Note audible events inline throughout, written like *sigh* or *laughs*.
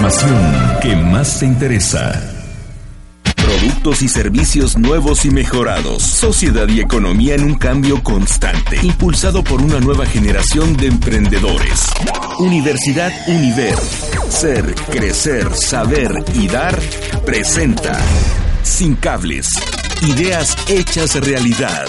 Información que más te interesa. Productos y servicios nuevos y mejorados. Sociedad y economía en un cambio constante. Impulsado por una nueva generación de emprendedores. Universidad Univer. Ser, crecer, saber y dar. Presenta. Sin cables. Ideas hechas realidad.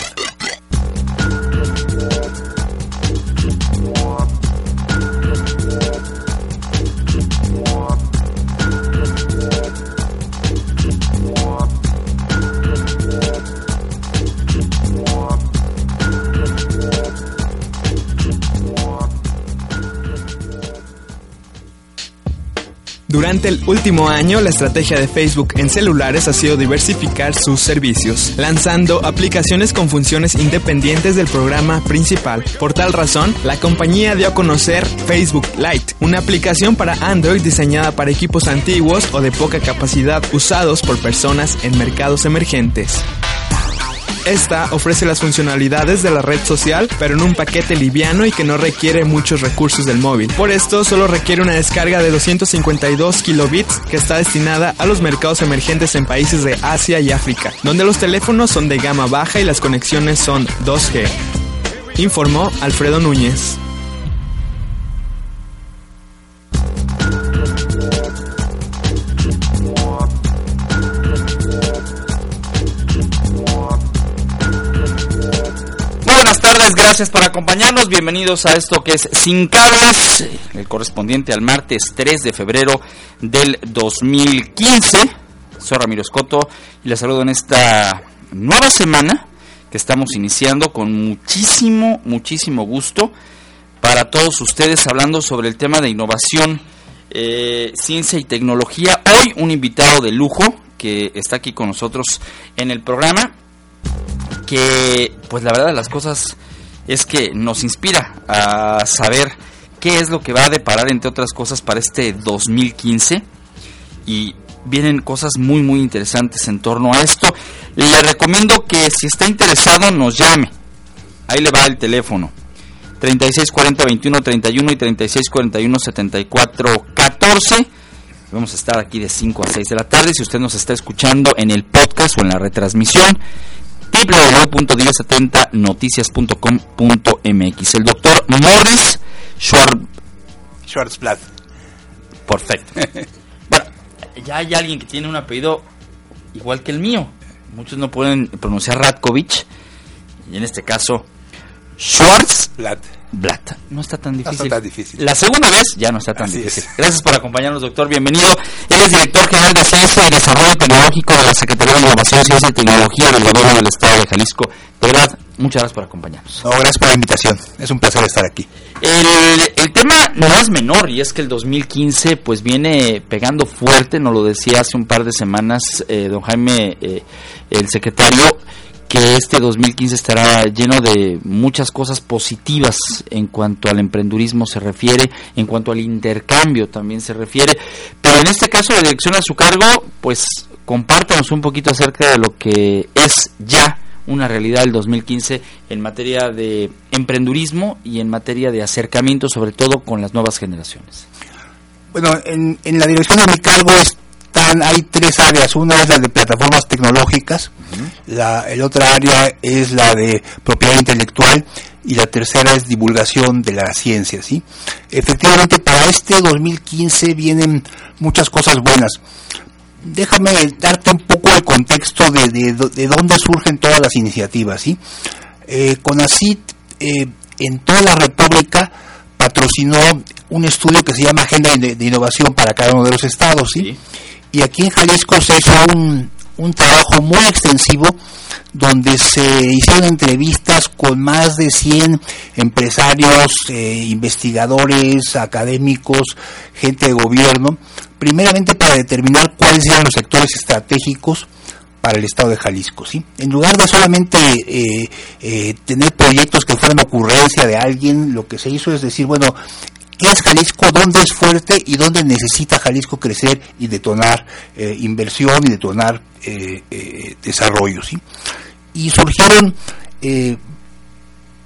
Durante el último año, la estrategia de Facebook en celulares ha sido diversificar sus servicios, lanzando aplicaciones con funciones independientes del programa principal. Por tal razón, la compañía dio a conocer Facebook Lite, una aplicación para Android diseñada para equipos antiguos o de poca capacidad usados por personas en mercados emergentes. Esta ofrece las funcionalidades de la red social, pero en un paquete liviano y que no requiere muchos recursos del móvil. Por esto, solo requiere una descarga de 252 kilobits que está destinada a los mercados emergentes en países de Asia y África, donde los teléfonos son de gama baja y las conexiones son 2G. Informó Alfredo Núñez. Gracias por acompañarnos. Bienvenidos a esto que es Sin Cables, el correspondiente al martes 3 de febrero del 2015. Soy Ramiro Escoto y les saludo en esta nueva semana que estamos iniciando con muchísimo, muchísimo gusto para todos ustedes hablando sobre el tema de innovación, eh, ciencia y tecnología. Hoy un invitado de lujo que está aquí con nosotros en el programa que pues la verdad las cosas es que nos inspira a saber qué es lo que va a deparar, entre otras cosas, para este 2015. Y vienen cosas muy, muy interesantes en torno a esto. Le recomiendo que si está interesado nos llame. Ahí le va el teléfono. 3640 21 31 y 3641 74 14. Vamos a estar aquí de 5 a 6 de la tarde. Si usted nos está escuchando en el podcast o en la retransmisión, www.dios70noticias.com.mx. El doctor Morris Schwarz... Schwarzblatt. Perfecto. *laughs* bueno, ya hay alguien que tiene un apellido igual que el mío. Muchos no pueden pronunciar Radkovich. Y en este caso, Schwarzblatt. Blatt. No está tan difícil. No está tan difícil. La segunda vez ya no está tan difícil. Gracias por acompañarnos, doctor. Bienvenido. Él es director general de Ciencia y Desarrollo Tecnológico de la Secretaría de Innovación, Ciencia y Tecnología del Gobierno del Estado de Jalisco. De verdad, muchas gracias por acompañarnos. No, gracias por la invitación. Es un placer estar aquí. El, el, tema no es menor y es que el 2015 pues viene pegando fuerte, nos lo decía hace un par de semanas eh, don Jaime, eh, el secretario, que este 2015 estará lleno de muchas cosas positivas en cuanto al emprendurismo se refiere, en cuanto al intercambio también se refiere, pero en este caso la dirección a su cargo, pues compártanos un poquito acerca de lo que es ya una realidad del 2015 en materia de emprendurismo y en materia de acercamiento, sobre todo con las nuevas generaciones. Bueno, en, en la dirección de mi cargo es hay tres áreas. Una es la de plataformas tecnológicas, la el otra área es la de propiedad intelectual y la tercera es divulgación de la ciencia. ¿sí? Efectivamente, para este 2015 vienen muchas cosas buenas. Déjame darte un poco el contexto de, de, dónde surgen todas las iniciativas. ¿sí? Eh, CONACIT eh, en toda la República patrocinó un estudio que se llama Agenda de, Innovación para cada uno de los estados. ¿sí? Y aquí en Jalisco se hizo un, un trabajo muy extensivo donde se hicieron entrevistas con más de 100 empresarios, eh, investigadores, académicos, gente de gobierno, primeramente para determinar cuáles eran los sectores estratégicos para el estado de Jalisco, ¿sí? En lugar de solamente eh, eh, tener proyectos que fueran ocurrencia de alguien, lo que se hizo es decir, bueno, ¿qué es Jalisco? ¿Dónde es fuerte y dónde necesita Jalisco crecer y detonar eh, inversión y detonar desarrollo, ¿sí? Y surgieron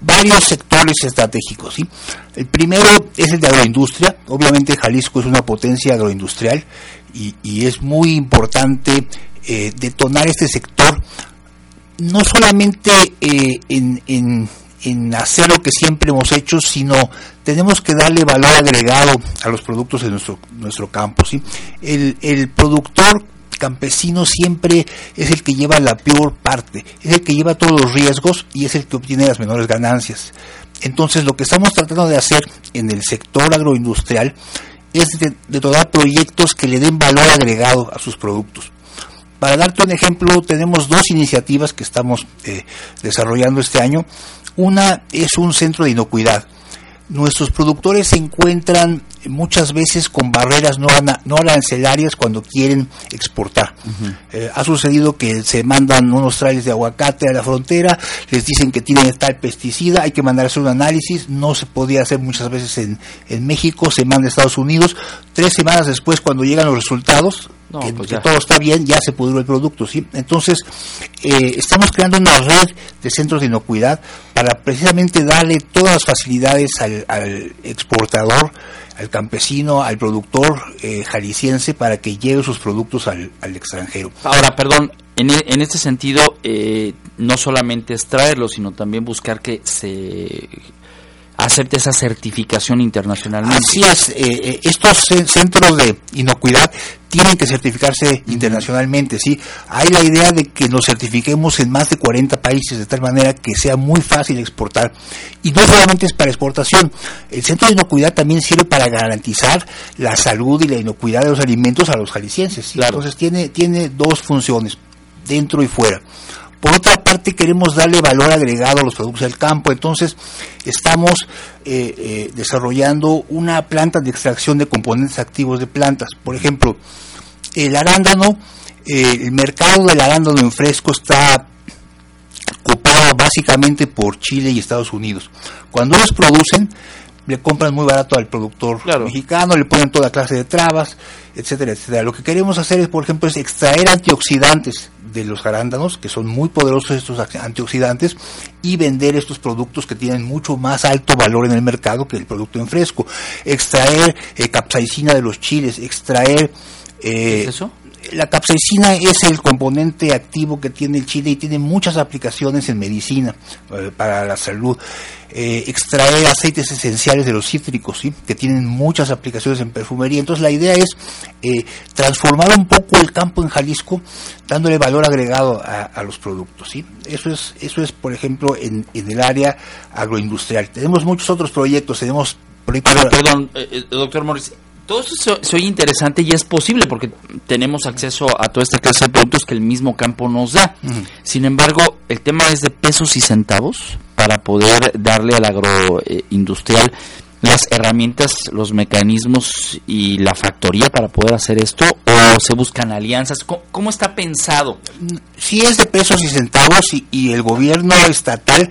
varios sectores estratégicos. ¿sí? El primero es el de agroindustria. Obviamente Jalisco es una potencia agroindustrial y, es muy importante eh, detonar este sector, no solamente eh, en, en, hacer lo que siempre hemos hecho, sino tenemos que darle valor agregado a los productos de nuestro, nuestro campo. ¿sí? El, productor campesino siempre es el que lleva la peor parte, es el que lleva todos los riesgos y es el que obtiene las menores ganancias. Entonces lo que estamos tratando de hacer en el sector agroindustrial es de, de proyectos que le den valor agregado a sus productos. Para darte un ejemplo, tenemos dos iniciativas que estamos eh, desarrollando este año. Una es un centro de inocuidad. Nuestros productores se encuentran muchas veces con barreras no, no arancelarias cuando quieren exportar. Eh, ha sucedido que se mandan unos trajes de aguacate a la frontera, les dicen que tienen tal pesticida, hay que mandarse un análisis, no se podía hacer muchas veces en, en México, se manda a Estados Unidos. Tres semanas después, cuando llegan los resultados, que, pues todo está bien, ya se pudrió el producto, ¿sí? Entonces, eh, estamos creando una red de centros de inocuidad para precisamente darle todas las facilidades al, exportador, al campesino, al productor eh, jalisciense para que lleve sus productos al, extranjero. Ahora, perdón, en, e, en este sentido, eh, no solamente es traerlo, sino también buscar que se acepte esa certificación internacionalmente. Así es, eh, eh, estos centros de inocuidad tienen que certificarse internacionalmente, ¿sí? Hay la idea de que nos certifiquemos en más de 40 países de tal manera que sea muy fácil exportar. Y no solamente es para exportación, el centro de inocuidad también sirve para garantizar la salud y la inocuidad de los alimentos a los jaliscienses. Entonces tiene, tiene dos funciones, dentro y fuera. Por otra parte, queremos darle valor agregado a los productos del campo, entonces estamos eh, eh, desarrollando una planta de extracción de componentes activos de plantas. Por ejemplo, el arándano, eh, el mercado del arándano en fresco está ocupado básicamente por Chile y Estados Unidos. Cuando ellos producen, le compran muy barato al productor mexicano, le ponen toda clase de trabas, etcétera, etcétera. Lo que queremos hacer es, por ejemplo, es extraer antioxidantes de los arándanos, que son muy poderosos estos antioxidantes, y vender estos productos que tienen mucho más alto valor en el mercado que el producto en fresco. Extraer eh, capsaicina de los chiles, extraer... Eh, ¿Es eso? La capsaicina es el componente activo que tiene el chile y tiene muchas aplicaciones en medicina eh, para la salud. Eh, extraer aceites esenciales de los cítricos, ¿sí? que tienen muchas aplicaciones en perfumería. Entonces la idea es eh, transformar un poco el campo en Jalisco, dándole valor agregado a, los productos. ¿sí? Eso es, eso es por ejemplo, en, el área agroindustrial. Tenemos muchos otros proyectos, tenemos perdón, doctor Morris, todo eso se, oye interesante y es posible porque tenemos acceso a toda esta clase de productos que el mismo campo nos da. Sin embargo, el tema es de pesos y centavos para poder darle al agroindustrial las herramientas, los mecanismos y la factoría para poder hacer esto o se buscan alianzas? ¿Cómo, está pensado? Sí es de pesos y centavos y el gobierno estatal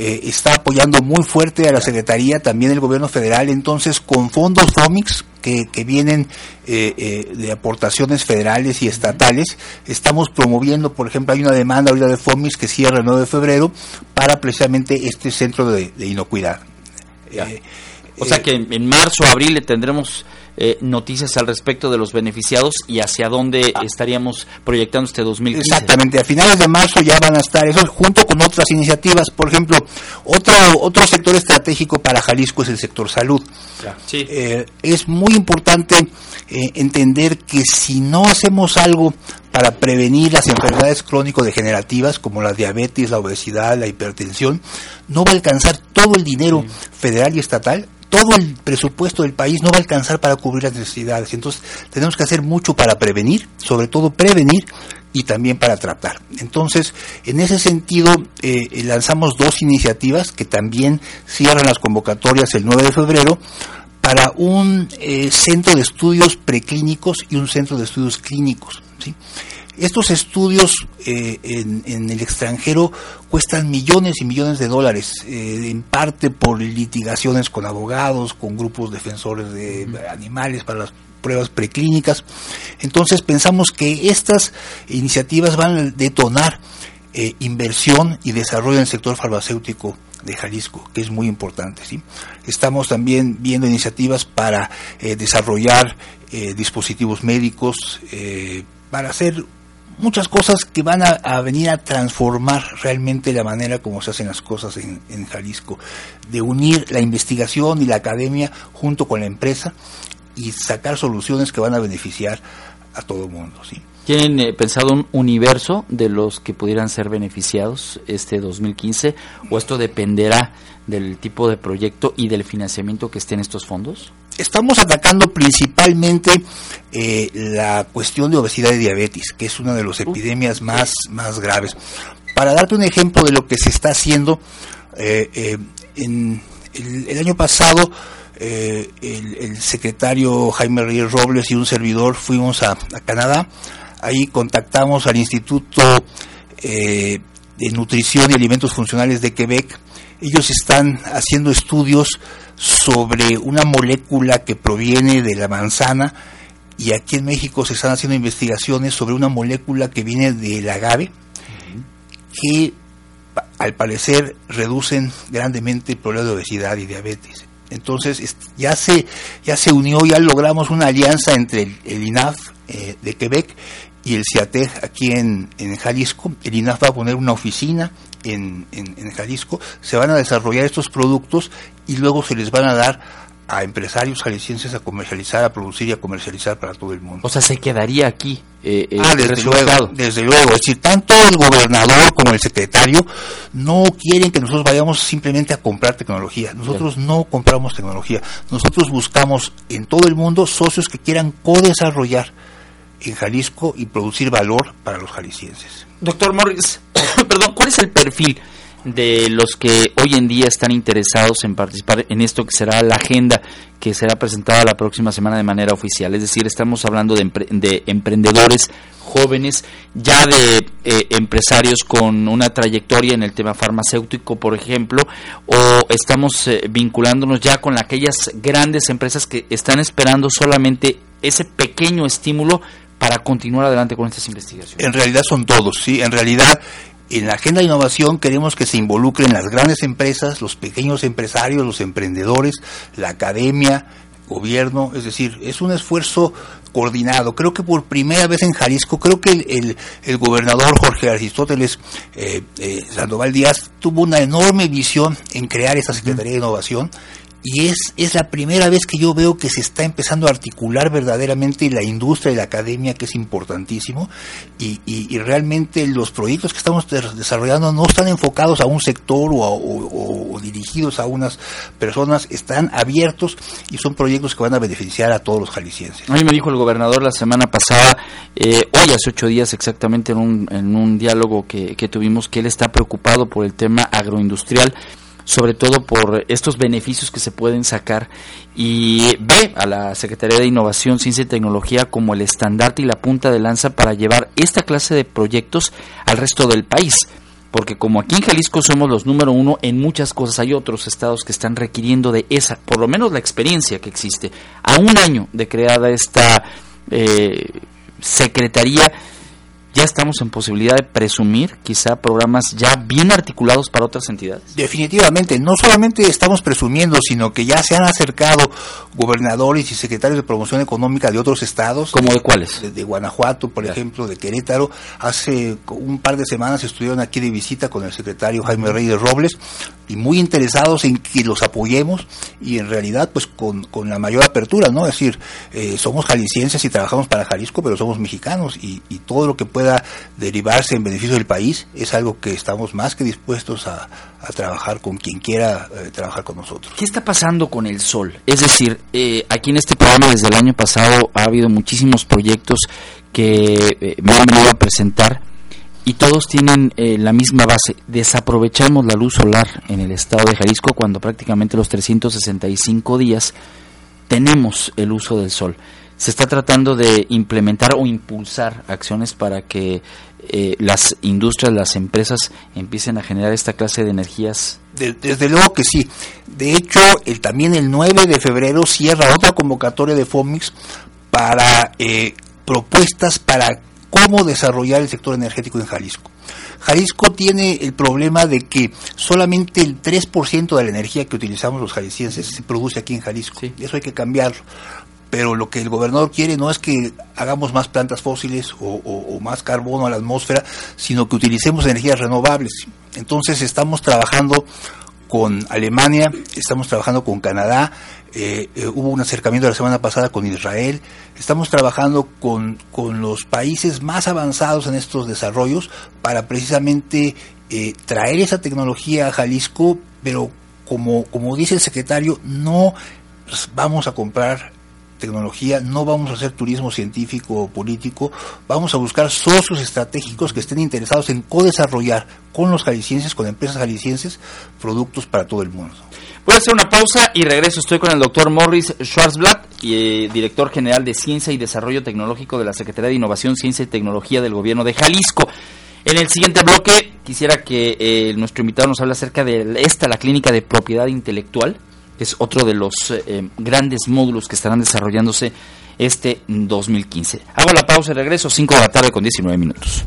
eh, está apoyando muy fuerte a la Secretaría, también el gobierno federal, entonces con fondos FOMIX que, que vienen eh, eh, de aportaciones federales y estatales, estamos promoviendo, por ejemplo, hay una demanda ahorita de FOMIX que cierra el 9 de febrero para precisamente este centro de, inocuidad. O sea que en marzo o abril tendremos eh, noticias al respecto de los beneficiados y hacia dónde ah. estaríamos proyectando este 2015. Exactamente, a finales de marzo ya van a estar eso junto con otras iniciativas. Por ejemplo, otro, otro sector estratégico para Jalisco es el sector salud. Eh, es muy importante eh, entender que si no hacemos algo para prevenir las enfermedades crónico-degenerativas como la diabetes, la obesidad, la hipertensión, no va a alcanzar todo el dinero federal y estatal todo el presupuesto del país no va a alcanzar para cubrir las necesidades. Entonces, tenemos que hacer mucho para prevenir, sobre todo prevenir y también para tratar. Entonces, en ese sentido, eh, lanzamos dos iniciativas que también cierran las convocatorias el 9 de febrero para un eh, centro de estudios preclínicos y un centro de estudios clínicos. ¿sí? Estos estudios eh, en, el extranjero cuestan millones y millones de dólares, eh, en parte por litigaciones con abogados, con grupos defensores de animales para las pruebas preclínicas. Entonces pensamos que estas iniciativas van a detonar eh, inversión y desarrollo en el sector farmacéutico de Jalisco, que es muy importante. ¿sí? Estamos también viendo iniciativas para desarrollar dispositivos médicos, para hacer muchas cosas que van a, venir a transformar realmente la manera como se hacen las cosas en, Jalisco, de unir la investigación y la academia junto con la empresa y sacar soluciones que van a beneficiar a todo el mundo. ¿sí? ¿Tienen eh, pensado un universo de los que pudieran ser beneficiados este 2015 o esto dependerá del tipo de proyecto y del financiamiento que estén estos fondos? Estamos atacando principalmente eh, la cuestión de obesidad y diabetes, que es una de las epidemias más, más graves. Para darte un ejemplo de lo que se está haciendo, eh, eh, en el, año pasado el, secretario Jaime Reyes Robles y un servidor fuimos a, a Canadá, ahí contactamos al Instituto de Nutrición y Alimentos Funcionales de Quebec, ellos están haciendo estudios sobre una molécula que proviene de la manzana y aquí en México se están haciendo investigaciones sobre una molécula que viene del agave que al parecer reducen grandemente el problema de obesidad y diabetes. Entonces ya se ya se unió, ya logramos una alianza entre el, INAF eh, de Quebec y el CIATEG aquí en, en Jalisco. El INAF va a poner una oficina en, en, Jalisco, se van a desarrollar estos productos y luego se les van a dar a empresarios jaliscienses a comercializar, a producir y a comercializar para todo el mundo. O sea, se quedaría aquí. Eh, eh ah, desde luego, desde luego. Es decir, tanto el gobernador como el secretario no quieren que nosotros vayamos simplemente a comprar tecnología. Nosotros no compramos tecnología. Nosotros buscamos en todo el mundo socios que quieran co-desarrollar en Jalisco y producir valor para los jaliscienses. Doctor Morris, *coughs* perdón, ¿cuál es el perfil de los que hoy en día están interesados en participar en esto que será la agenda que será presentada la próxima semana de manera oficial? Es decir, estamos hablando de, emprendedores jóvenes, ya de eh, empresarios con una trayectoria en el tema farmacéutico, por ejemplo, o estamos eh, vinculándonos ya con aquellas grandes empresas que están esperando solamente ese pequeño estímulo para continuar adelante con estas investigaciones? En realidad son todos, sí. En realidad, en la agenda de innovación queremos que se involucren las grandes empresas, los pequeños empresarios, los emprendedores, la academia, gobierno, es decir, es un esfuerzo coordinado. Creo que por primera vez en Jalisco, creo que el, el, gobernador Jorge Aristóteles eh, eh, Sandoval Díaz tuvo una enorme visión en crear esta Secretaría de Innovación y es, es la primera vez que yo veo que se está empezando a articular verdaderamente la industria y la academia, que es importantísimo, y, y, realmente los proyectos que estamos desarrollando no están enfocados a un sector o, dirigidos a unas personas, están abiertos y son proyectos que van a beneficiar a todos los jaliscienses. A mí me dijo el gobernador la semana pasada, eh, hoy hace ocho días exactamente en un, en un diálogo que, que tuvimos, que él está preocupado por el tema agroindustrial sobre todo por estos beneficios que se pueden sacar y ve a la Secretaría de Innovación, Ciencia y Tecnología como el estandarte y la punta de lanza para llevar esta clase de proyectos al resto del país. Porque como aquí en Jalisco somos los número uno en muchas cosas, hay otros estados que están requiriendo de esa, por lo menos la experiencia que existe. A un año de creada esta eh, secretaría, ya estamos en posibilidad de presumir quizá programas ya bien articulados para otras entidades? Definitivamente, no solamente estamos presumiendo, sino que ya se han acercado gobernadores y secretarios de promoción económica de otros estados. ¿Como de cuáles? De, Guanajuato, por ejemplo, de Querétaro. Hace un par de semanas estuvieron aquí de visita con el secretario Jaime Reyes Robles y muy interesados en que los apoyemos y en realidad pues con, con la mayor apertura, ¿no? Es decir, eh, somos jaliscienses y trabajamos para Jalisco, pero somos mexicanos y, y todo lo que pueda derivarse en beneficio del país, es algo que estamos más que dispuestos a, trabajar con quien quiera eh, trabajar con nosotros. ¿Qué está pasando con el sol? Es decir, eh, aquí en este programa desde el año pasado ha habido muchísimos proyectos que eh, me han venido a presentar y todos tienen la misma base. Desaprovechamos la luz solar en el estado de Jalisco cuando prácticamente los 365 días tenemos el uso del sol se está tratando de implementar o impulsar acciones para que eh, las industrias, las empresas empiecen a generar esta clase de energías? desde luego que sí. De hecho, el, también el 9 de febrero cierra otra convocatoria de FOMIX para eh, propuestas para cómo desarrollar el sector energético en Jalisco. Jalisco tiene el problema de que solamente el 3% de la energía que utilizamos los jaliscienses se produce aquí en Jalisco. Eso hay que cambiarlo pero lo que el gobernador quiere no es que hagamos más plantas fósiles o, más carbono a la atmósfera, sino que utilicemos energías renovables. Entonces estamos trabajando con Alemania, estamos trabajando con Canadá, eh, eh, hubo un acercamiento la semana pasada con Israel, estamos trabajando con, con los países más avanzados en estos desarrollos para precisamente eh, traer esa tecnología a Jalisco, pero como, como dice el secretario, no vamos a comprar tecnología, no vamos a hacer turismo científico o político, vamos a buscar socios estratégicos que estén interesados en co-desarrollar con los jaliscienses, con empresas jaliscienses, productos para todo el mundo. Voy a hacer una pausa y regreso. Estoy con el doctor Morris Schwarzblatt, eh, director general de Ciencia y Desarrollo Tecnológico de la Secretaría de Innovación, Ciencia y Tecnología del Gobierno de Jalisco. En el siguiente bloque quisiera que eh, nuestro invitado nos hable acerca de esta, la clínica de propiedad intelectual, es otro de los eh, grandes módulos que estarán desarrollándose este 2015. Hago la pausa y regreso, 5 de la tarde con 19 minutos.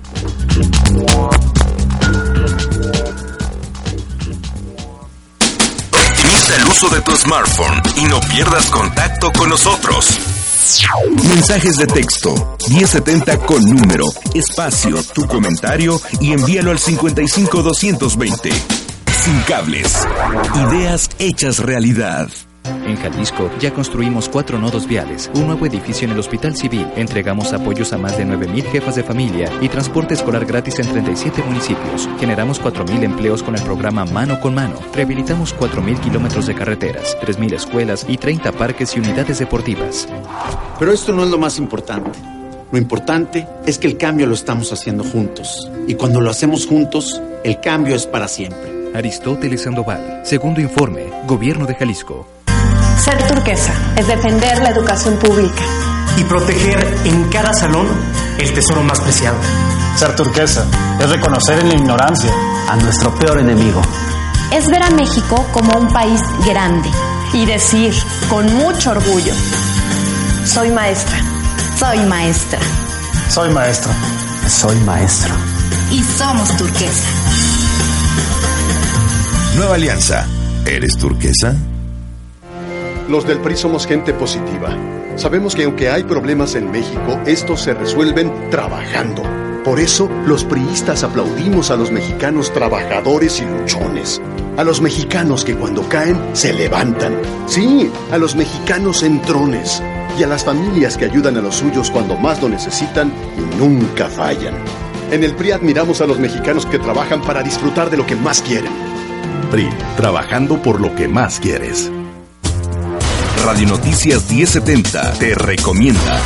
Optimiza el uso de tu smartphone y no pierdas contacto con nosotros. Mensajes de texto 1070 con número, espacio, tu comentario y envíalo al 55220. Sin cables. Ideas hechas realidad. En Jalisco ya construimos cuatro nodos viales, un nuevo edificio en el Hospital Civil, entregamos apoyos a más de 9.000 jefas de familia y transporte escolar gratis en 37 municipios. Generamos 4.000 empleos con el programa Mano con Mano. Rehabilitamos 4.000 kilómetros de carreteras, 3.000 escuelas y 30 parques y unidades deportivas. Pero esto no es lo más importante. Lo importante es que el cambio lo estamos haciendo juntos. Y cuando lo hacemos juntos, el cambio es para siempre. Aristóteles Sandoval, segundo informe, Gobierno de Jalisco. Ser turquesa es defender la educación pública. Y proteger en cada salón el tesoro más preciado. Ser turquesa es reconocer en la ignorancia a nuestro peor enemigo. Es ver a México como un país grande y decir con mucho orgullo, soy maestra, soy maestra. Soy maestro, soy maestro. Y somos turquesa. Nueva Alianza. ¿Eres turquesa? Los del PRI somos gente positiva. Sabemos que aunque hay problemas en México, estos se resuelven trabajando. Por eso, los priistas aplaudimos a los mexicanos trabajadores y luchones. A los mexicanos que cuando caen se levantan. Sí, a los mexicanos entrones. Y a las familias que ayudan a los suyos cuando más lo necesitan y nunca fallan. En el PRI admiramos a los mexicanos que trabajan para disfrutar de lo que más quieren PRI, trabajando por lo que más quieres. Radio Noticias 1070 te recomienda.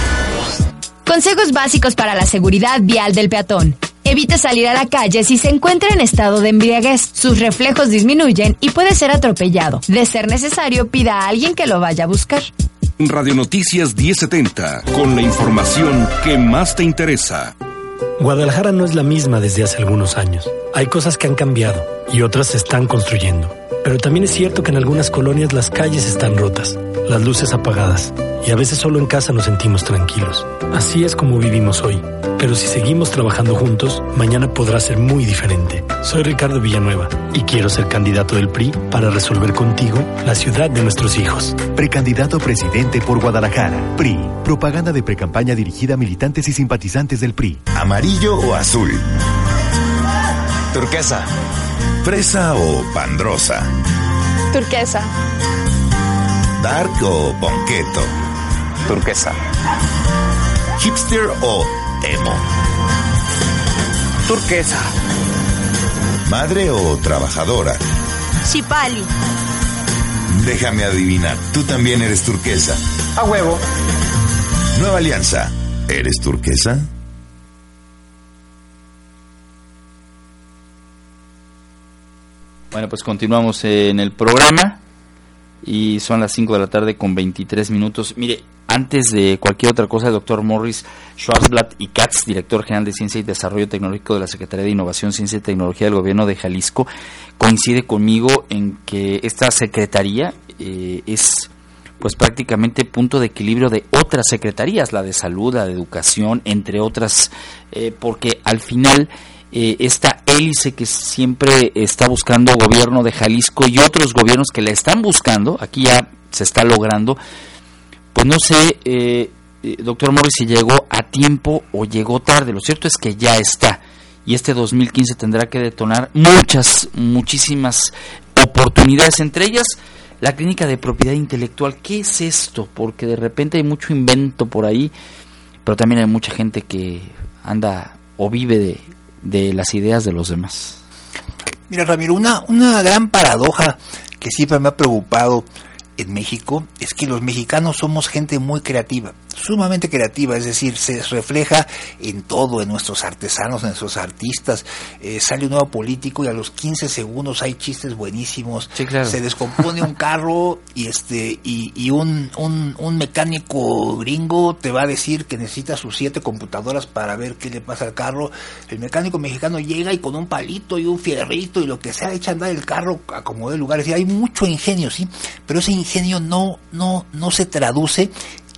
Consejos básicos para la seguridad vial del peatón. Evite salir a la calle si se encuentra en estado de embriaguez. Sus reflejos disminuyen y puede ser atropellado. De ser necesario, pida a alguien que lo vaya a buscar. Radio Noticias 1070, con la información que más te interesa. Guadalajara no es la misma desde hace algunos años. Hay cosas que han cambiado y otras se están construyendo. Pero también es cierto que en algunas colonias las calles están rotas, las luces apagadas y a veces solo en casa nos sentimos tranquilos. Así es como vivimos hoy. Pero si seguimos trabajando juntos, mañana podrá ser muy diferente. Soy Ricardo Villanueva y quiero ser candidato del PRI para resolver contigo la ciudad de nuestros hijos. Precandidato presidente por Guadalajara. PRI. Propaganda de precampaña dirigida a militantes y simpatizantes del PRI. ¿Amarillo o azul? Turquesa. ¿Fresa o pandrosa? Turquesa. ¿Dark o bonqueto? Turquesa. ¿Hipster o emo? Turquesa. ¿Madre o trabajadora? Chipali. Déjame adivinar, tú también eres turquesa. A huevo. Nueva Alianza, ¿eres turquesa? Bueno, pues continuamos en el programa y son las 5 de la tarde con 23 minutos. Mire, antes de cualquier otra cosa, el doctor Morris Schwarzblatt y Katz, director general de Ciencia y Desarrollo Tecnológico de la Secretaría de Innovación, Ciencia y Tecnología del Gobierno de Jalisco, coincide conmigo en que esta secretaría eh, es pues prácticamente punto de equilibrio de otras secretarías, la de salud, la de educación, entre otras, eh, porque al final eh, esta hélice que siempre está buscando gobierno de Jalisco y otros gobiernos que la están buscando, aquí ya se está logrando, pues no sé, eh, eh, doctor Morris, si llegó a tiempo o llegó tarde, lo cierto es que ya está y este 2015 tendrá que detonar muchas, muchísimas oportunidades, entre ellas la clínica de propiedad intelectual. ¿Qué es esto? Porque de repente hay mucho invento por ahí, pero también hay mucha gente que anda o vive de de las ideas de los demás. Mira, Ramiro, una, una gran paradoja que siempre me ha preocupado en México es que los mexicanos somos gente muy creativa sumamente creativa, es decir, se refleja en todo, en nuestros artesanos, en nuestros artistas. Eh, sale un nuevo político y a los 15 segundos hay chistes buenísimos. Se descompone un *laughs* carro y este y, y un, un, un, mecánico gringo te va a decir que necesita sus siete computadoras para ver qué le pasa al carro. El mecánico mexicano llega y con un palito y un fierrito y lo que sea echa a andar el carro a como de lugares. Y hay mucho ingenio, sí, pero ese ingenio no no no se traduce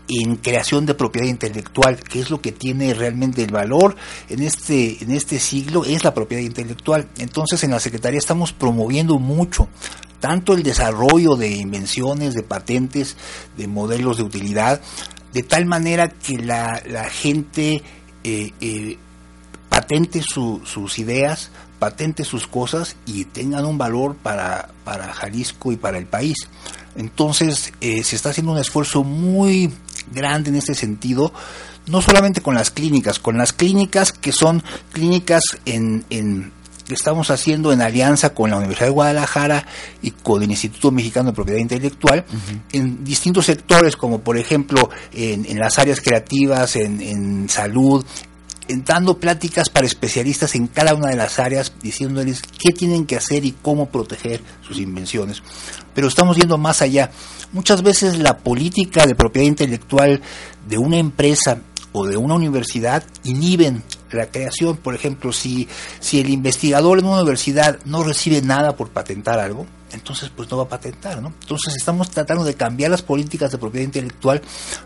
en creación de propiedad intelectual, que es lo que tiene realmente el valor en este, en este siglo, es la propiedad intelectual. Entonces en la Secretaría estamos promoviendo mucho tanto el desarrollo de invenciones, de patentes, de modelos de utilidad, de tal manera que la, la gente eh, eh, patente sus ideas, patente sus cosas y tengan un valor para, para Jalisco y para el país. Entonces eh, se está haciendo un esfuerzo muy grande en este sentido, no solamente con las clínicas, con las clínicas que son clínicas en, en que estamos haciendo en alianza con la Universidad de Guadalajara y con el Instituto Mexicano de Propiedad Intelectual en distintos sectores, como por ejemplo en, en las áreas creativas, en, en salud, dando pláticas para especialistas en cada una de las áreas, diciéndoles qué tienen que hacer y cómo proteger sus invenciones. Pero estamos yendo más allá. Muchas veces la política de propiedad intelectual de una empresa o de una universidad inhiben la creación. Por ejemplo, si, si el investigador en una universidad no recibe nada por patentar algo, entonces pues no va a patentar, ¿no? Entonces estamos tratando de cambiar las políticas de propiedad intelectual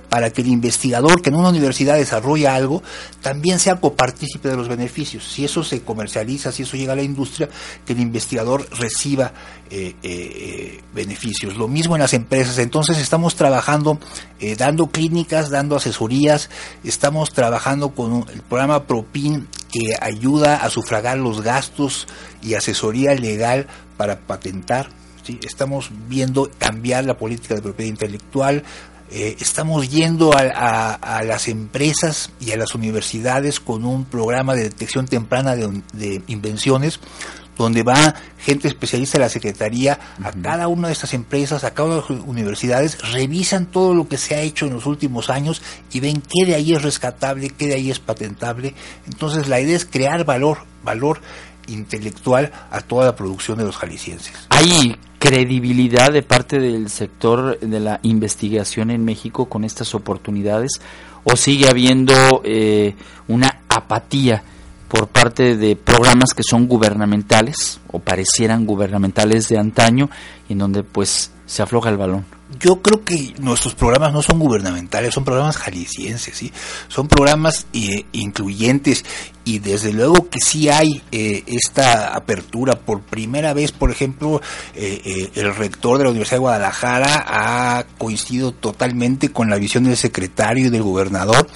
para que el investigador que en una universidad desarrolla algo también sea copartícipe de los beneficios. Si eso se comercializa, si eso llega a la industria, que el investigador reciba eh, eh, beneficios. Lo mismo en las empresas. Entonces estamos trabajando, eh, dando clínicas, dando asesorías, estamos trabajando con el programa PROPIN que ayuda a sufragar los gastos y asesoría legal para patentar. Estamos viendo cambiar la política de propiedad intelectual, eh, estamos yendo a, las empresas y a las universidades con un programa de detección temprana de, invenciones donde va gente especialista de la Secretaría a cada una de estas empresas, a cada una de las universidades, revisan todo lo que se ha hecho en los últimos años y ven qué de ahí es rescatable, qué de ahí es patentable. Entonces la idea es crear valor, valor intelectual a toda la producción de los jaliscienses. ¿Hay credibilidad de parte del sector de la investigación en México con estas oportunidades o sigue habiendo eh, una apatía por parte de programas que son gubernamentales o parecieran gubernamentales de antaño y en donde pues se afloja el balón? yo creo que nuestros programas no son gubernamentales, son programas jaliscienses, ¿sí? son programas eh, incluyentes y desde luego que sí hay eh, esta apertura. Por primera vez, por ejemplo, eh, el rector de la Universidad de Guadalajara ha coincidido totalmente con la visión del secretario y del gobernador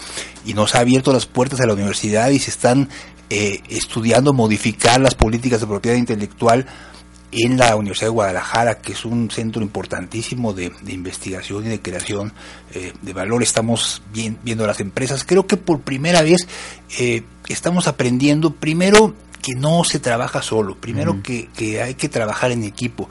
y nos ha abierto las puertas de la universidad y se están estudiando modificar las políticas de propiedad intelectual en la Universidad de Guadalajara, que es un centro importantísimo de, investigación y de creación eh, de valor. Estamos viendo las empresas. Creo que por primera vez eh, estamos aprendiendo primero que no se trabaja solo, primero que, que hay que trabajar en equipo.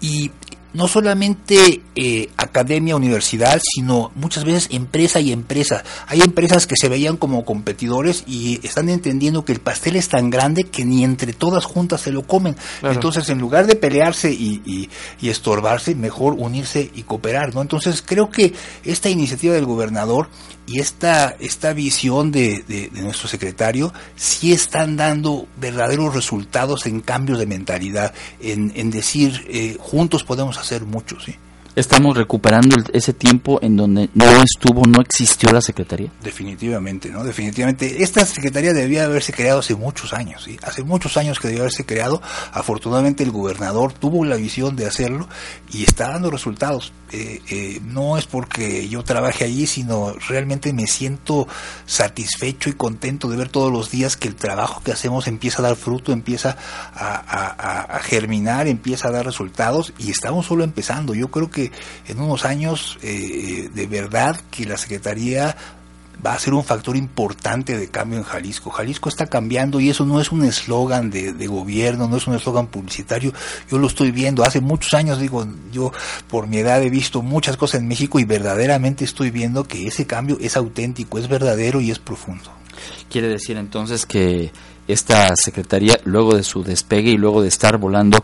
Y no solamente eh, academia, universidad, sino muchas veces empresa y empresa. Hay empresas que se veían como competidores y están entendiendo que el pastel es tan grande que ni entre todas juntas se lo comen. Entonces, en lugar de pelearse y, y, estorbarse, mejor unirse y cooperar. ¿no? Entonces, creo que esta iniciativa del gobernador y esta, esta visión de, de, nuestro secretario sí están dando verdaderos resultados en cambios de mentalidad, en, en decir, eh, juntos podemos hacer mucho, ¿sí? Estamos recuperando ese tiempo en donde no estuvo, no existió la Secretaría? Definitivamente, ¿no? Definitivamente. Esta Secretaría debía haberse creado hace muchos años, ¿sí? Hace muchos años que debió haberse creado. Afortunadamente el gobernador tuvo la visión de hacerlo y está dando resultados. Eh, eh, no es porque yo trabaje allí, sino realmente me siento satisfecho y contento de ver todos los días que el trabajo que hacemos empieza a dar fruto, empieza a germinar, empieza a dar resultados y estamos solo empezando. Yo creo que en unos años eh, de verdad que la Secretaría va a ser un factor importante de cambio en Jalisco. Jalisco está cambiando y eso no es un eslogan de, gobierno, no es un eslogan publicitario. Yo lo estoy viendo. Hace muchos años, digo, yo por mi edad he visto muchas cosas en México y verdaderamente estoy viendo que ese cambio es auténtico, es verdadero y es profundo. Quiere decir entonces que esta secretaría, luego de su despegue y luego de estar volando,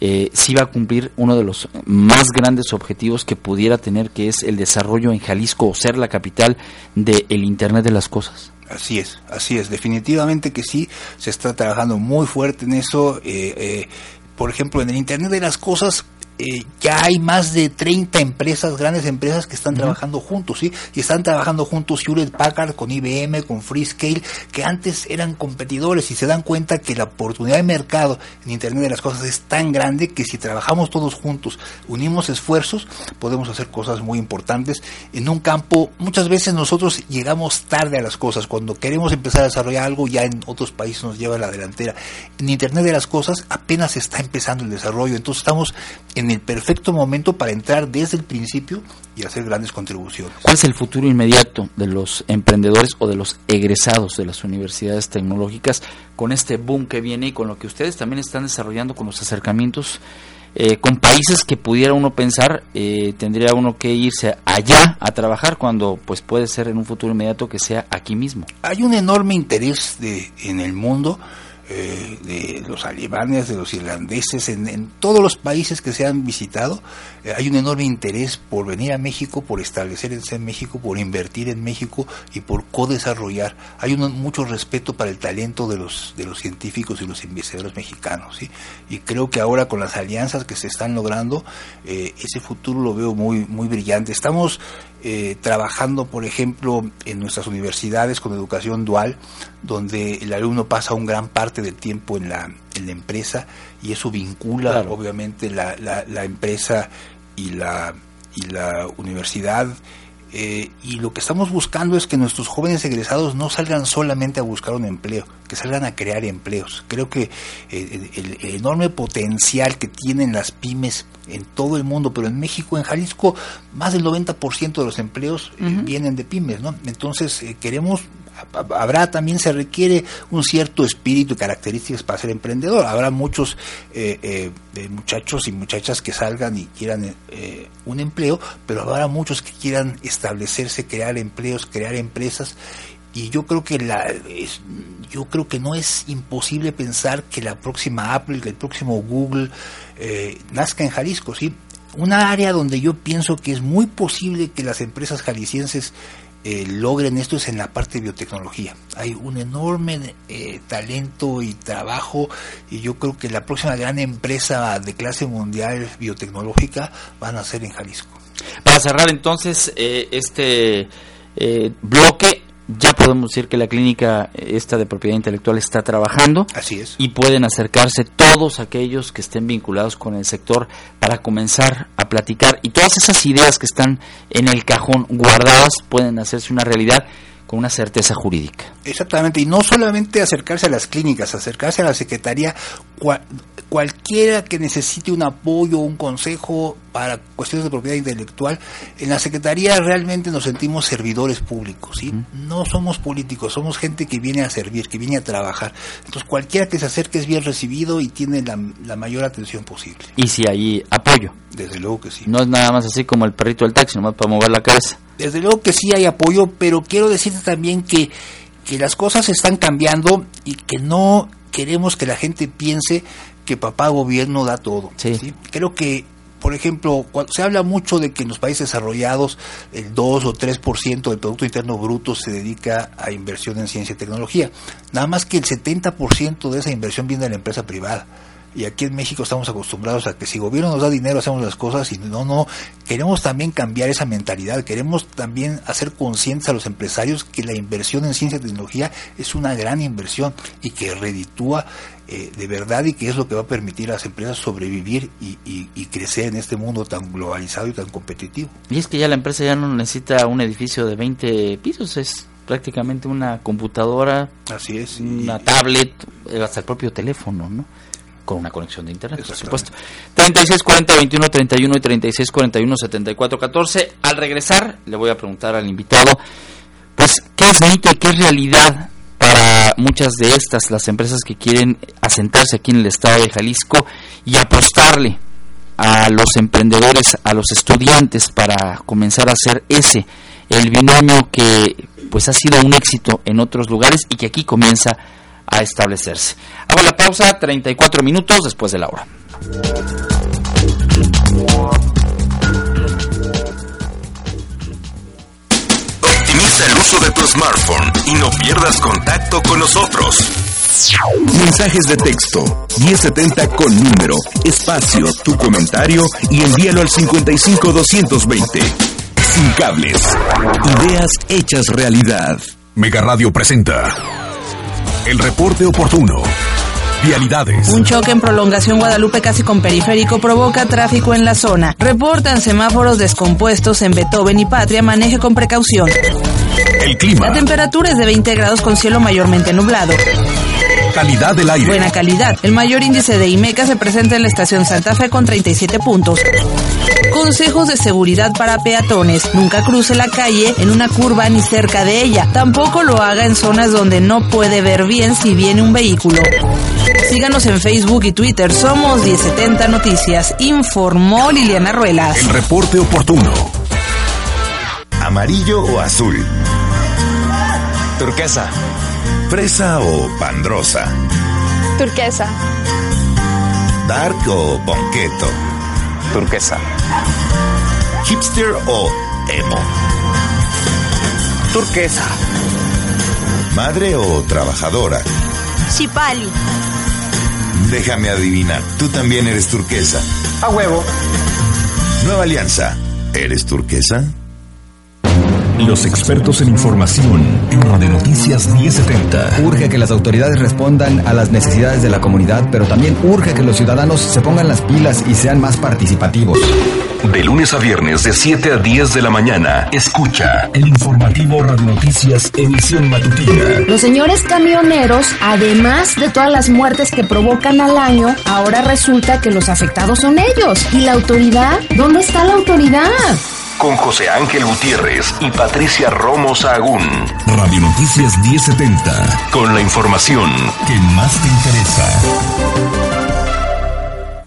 eh, sí va a cumplir uno de los más grandes objetivos que pudiera tener, que es el desarrollo en Jalisco o ser la capital del Internet de las Cosas. Así es, así es, definitivamente que sí, se está trabajando muy fuerte en eso. Eh, eh, por ejemplo, en el Internet de las Cosas eh, ya hay más de 30 empresas, grandes empresas que están trabajando juntos, ¿sí? Y están trabajando juntos Hewlett Packard con IBM, con Freescale, que antes eran competidores y se dan cuenta que la oportunidad de mercado en Internet de las cosas es tan grande que si trabajamos todos juntos, unimos esfuerzos, podemos hacer cosas muy importantes en un campo. Muchas veces nosotros llegamos tarde a las cosas. Cuando queremos empezar a desarrollar algo, ya en otros países nos lleva a la delantera. En Internet de las cosas apenas está empezando el desarrollo, entonces estamos en en el perfecto momento para entrar desde el principio y hacer grandes contribuciones. ¿Cuál es el futuro inmediato de los emprendedores o de los egresados de las universidades tecnológicas con este boom que viene y con lo que ustedes también están desarrollando con los acercamientos eh, con países que pudiera uno pensar eh, tendría uno que irse allá a trabajar cuando pues puede ser en un futuro inmediato que sea aquí mismo. Hay un enorme interés de, en el mundo eh, de los alemanes, de los irlandeses, en, todos los países que se han visitado, eh, hay un enorme interés por venir a México, por establecerse en México, por invertir en México y por co-desarrollar. Hay un, mucho respeto para el talento de los, de los científicos y los investigadores mexicanos. ¿sí? Y creo que ahora con las alianzas que se están logrando, eh, ese futuro lo veo muy, muy brillante. Estamos eh, trabajando, por ejemplo, en nuestras universidades con educación dual, donde el alumno pasa un gran parte del tiempo en la, en la empresa y eso vincula obviamente la, la, la, empresa y la, y la universidad eh, y lo que estamos buscando es que nuestros jóvenes egresados no salgan solamente a buscar un empleo, que salgan a crear empleos. Creo que eh, el, enorme potencial que tienen las pymes en todo el mundo, pero en México, en Jalisco, más del 90% de los empleos eh, vienen de pymes, ¿no? Entonces, queremos habrá también se requiere un cierto espíritu y características para ser emprendedor. Habrá muchos eh, eh, muchachos y muchachas que salgan y quieran eh, un empleo, pero habrá muchos que quieran establecerse, crear empleos, crear empresas. Y yo creo que la, yo creo que no es imposible pensar que la próxima Apple, que el próximo Google nazca en Jalisco, sí. Una área donde yo pienso que es muy posible que las empresas jaliscienses eh, logren esto es en la parte de biotecnología. Hay un enorme eh, talento y trabajo y yo creo que la próxima gran empresa de clase mundial biotecnológica van a ser en Jalisco. Para cerrar entonces eh, este bloque, ya podemos decir que la clínica esta de propiedad intelectual está trabajando. Así es. Y pueden acercarse todos aquellos que estén vinculados con el sector para comenzar a platicar y todas esas ideas que están en el cajón guardadas pueden hacerse una realidad con una certeza jurídica. Exactamente, y no solamente acercarse a las clínicas, acercarse a la Secretaría, cualquiera que necesite un apoyo, un consejo para cuestiones de propiedad intelectual, en la Secretaría realmente nos sentimos servidores públicos, ¿sí? No somos políticos, somos gente que viene a servir, que viene a trabajar. Entonces cualquiera que se acerque es bien recibido y tiene la, la mayor atención posible. ¿Y si hay apoyo? Desde luego que sí. No es nada más así como el perrito del taxi, nomás para mover la cabeza. Desde luego que sí hay apoyo, pero quiero decirte también que, que las cosas están cambiando y que no queremos que la gente piense que papá gobierno da todo. Sí. Creo que, por ejemplo, cuando se habla mucho de que en los países desarrollados el 2 o 3% del Producto Interno Bruto se dedica a inversión en ciencia y tecnología, nada más que el 70% de esa inversión viene de la empresa privada. Y aquí en México estamos acostumbrados a que si el gobierno nos da dinero hacemos las cosas y no, no, queremos también cambiar esa mentalidad, queremos también hacer conscientes a los empresarios que la inversión en ciencia y tecnología es una gran inversión y que reditúa eh, de verdad y que es lo que va a permitir a las empresas sobrevivir y, y, crecer en este mundo tan globalizado y tan competitivo. Y es que ya la empresa ya no necesita un edificio de 20 pisos, es prácticamente una computadora, así es, una tablet, hasta el propio teléfono, ¿no? Con una conexión de internet, por supuesto. 36 40 21 31 y 36 41 74 14. Al regresar, le voy a preguntar al invitado, pues, ¿qué es mito y qué es realidad para muchas de estas, las empresas que quieren asentarse aquí en el estado de Jalisco y apostarle a los emprendedores, a los estudiantes para comenzar a hacer ese, el binomio que pues ha sido un éxito en otros lugares y que aquí comienza a establecerse. Hago la pausa, 34 minutos después de la hora. Optimiza el uso de tu smartphone y no pierdas contacto con nosotros. Mensajes de texto 1070 con número, espacio, tu comentario y envíalo al 55220. Sin cables. Ideas hechas realidad. Mega Radio presenta el reporte oportuno. Vialidades. Un choque en prolongación Guadalupe casi con periférico provoca tráfico en la zona. Reportan semáforos descompuestos en Beethoven y Patria. Maneje con precaución. El clima. La temperatura es de 20 grados con cielo mayormente nublado. Calidad del aire. Buena calidad. El mayor índice de IMECA se presenta en la estación Santa Fe con 37 puntos. Consejos de seguridad para peatones. Nunca cruce la calle en una curva ni cerca de ella. Tampoco lo haga en zonas donde no puede ver bien si viene un vehículo. Síganos en Facebook y Twitter. Somos 1070 Noticias. Informó Liliana Ruelas. El reporte oportuno. ¿Amarillo o azul? Turquesa. ¿Fresa o pandrosa? Turquesa. ¿Dark o bonqueto? Turquesa. ¿Hipster o emo? Turquesa. ¿Madre o trabajadora? Chipali. Déjame adivinar, tú también eres turquesa. A huevo. Nueva Alianza, ¿eres turquesa? Los expertos en información en Radio Noticias 1070. Urge que las autoridades respondan a las necesidades de la comunidad, pero también urge que los ciudadanos se pongan las pilas y sean más participativos. De lunes a viernes de 7 a 10 de la mañana, escucha el informativo Radio Noticias emisión matutina. Los señores camioneros, además de todas las muertes que provocan al año, ahora resulta que los afectados son ellos. ¿Y la autoridad? ¿Dónde está la autoridad? con José Ángel Gutiérrez y Patricia Romo Sahagún. Radio Noticias 1070, con la información que más te interesa.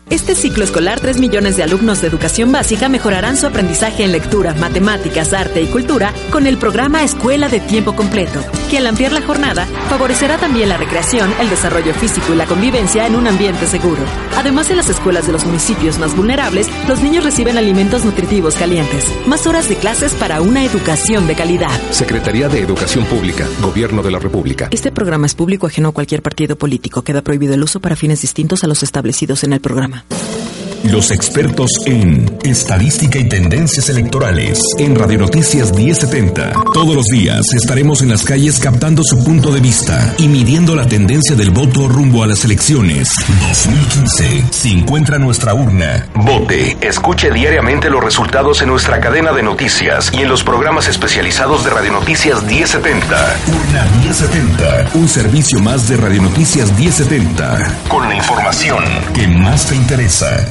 Este ciclo escolar, 3 millones de alumnos de educación básica mejorarán su aprendizaje en lectura, matemáticas, arte y cultura con el programa Escuela de Tiempo Completo, que al ampliar la jornada favorecerá también la recreación, el desarrollo físico y la convivencia en un ambiente seguro. Además, en las escuelas de los municipios más vulnerables, los niños reciben alimentos nutritivos calientes, más horas de clases para una educación de calidad. Secretaría de Educación Pública, Gobierno de la República. Este programa es público ajeno a cualquier partido político. Queda prohibido el uso para fines distintos a los establecidos en el programa. programa. Los expertos en estadística y tendencias electorales en Radio Noticias 1070. Todos los días estaremos en las calles captando su punto de vista y midiendo la tendencia del voto rumbo a las elecciones 2015. Si encuentra nuestra urna, vote. Escuche diariamente los resultados en nuestra cadena de noticias y en los programas especializados de Radio Noticias 1070. Urna 1070, un servicio más de Radio Noticias 1070, con la información que más te interesa.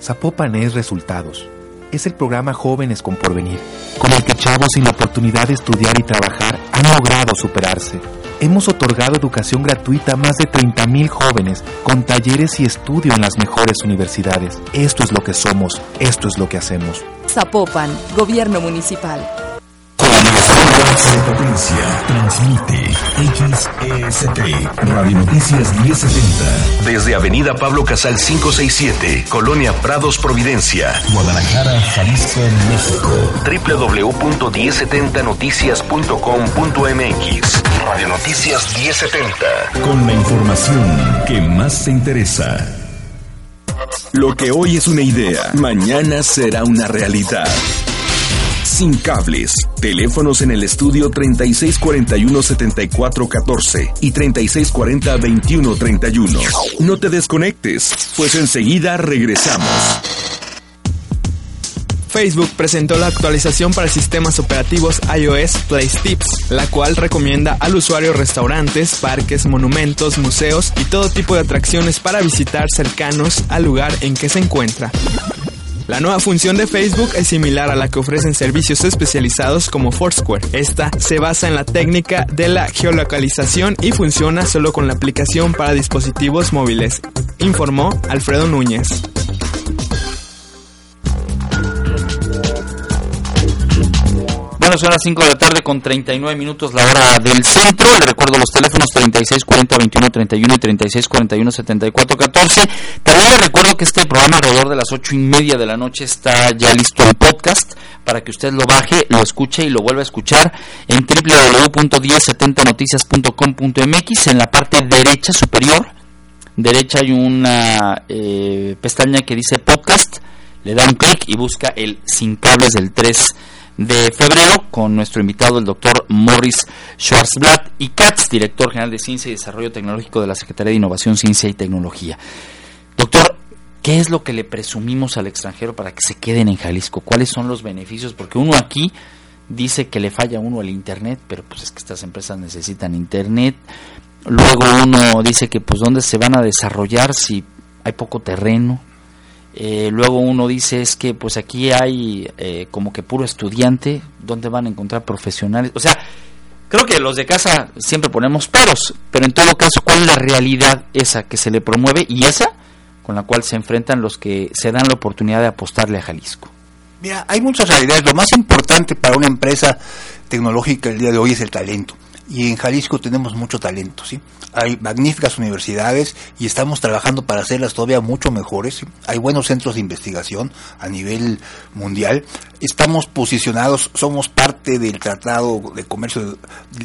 Zapopan es Resultados. Es el programa Jóvenes con Porvenir, con el que chavos sin la oportunidad de estudiar y trabajar han logrado superarse. Hemos otorgado educación gratuita a más de 30.000 jóvenes con talleres y estudio en las mejores universidades. Esto es lo que somos, esto es lo que hacemos. Zapopan, Gobierno Municipal. De potencia. Transmite XEST Radio Noticias 1070 desde Avenida Pablo Casal 567, Colonia Prados Providencia, Guadalajara, Jalisco, México. www.1070noticias.com.mx Radio Noticias 1070 con la información que más te interesa. Lo que hoy es una idea, mañana será una realidad. Sin cables. Teléfonos en el estudio 3641-7414 y 3640-2131. No te desconectes, pues enseguida regresamos. Facebook presentó la actualización para sistemas operativos iOS Place Tips, la cual recomienda al usuario restaurantes, parques, monumentos, museos y todo tipo de atracciones para visitar cercanos al lugar en que se encuentra. La nueva función de Facebook es similar a la que ofrecen servicios especializados como Foursquare. Esta se basa en la técnica de la geolocalización y funciona solo con la aplicación para dispositivos móviles, informó Alfredo Núñez. Son las 5 de la tarde con 39 minutos la hora del centro. Le recuerdo los teléfonos 3640-2131 y 3641-7414. También le recuerdo que este programa alrededor de las 8 y media de la noche está ya listo en podcast para que usted lo baje, lo escuche y lo vuelva a escuchar en www.1070noticias.com.mx en la parte derecha superior. Derecha hay una eh, pestaña que dice podcast. Le da un clic y busca el Sin Cables del 3 de febrero con nuestro invitado el doctor Morris Schwarzblatt y Katz, director general de Ciencia y Desarrollo Tecnológico de la Secretaría de Innovación, Ciencia y Tecnología. Doctor, ¿qué es lo que le presumimos al extranjero para que se queden en Jalisco? ¿Cuáles son los beneficios? Porque uno aquí dice que le falla uno el internet, pero pues es que estas empresas necesitan internet. Luego uno dice que pues dónde se van a desarrollar si hay poco terreno. Eh, luego uno dice es que pues aquí hay eh, como que puro estudiante, ¿dónde van a encontrar profesionales? O sea, creo que los de casa siempre ponemos peros, pero en todo caso, ¿cuál es la realidad esa que se le promueve y esa con la cual se enfrentan los que se dan la oportunidad de apostarle a Jalisco? Mira, hay muchas realidades. Lo más importante para una empresa tecnológica el día de hoy es el talento. Y en Jalisco tenemos mucho talento, ¿sí? Hay magníficas universidades y estamos trabajando para hacerlas todavía mucho mejores. Hay buenos centros de investigación a nivel mundial. Estamos posicionados, somos parte del Tratado de Comercio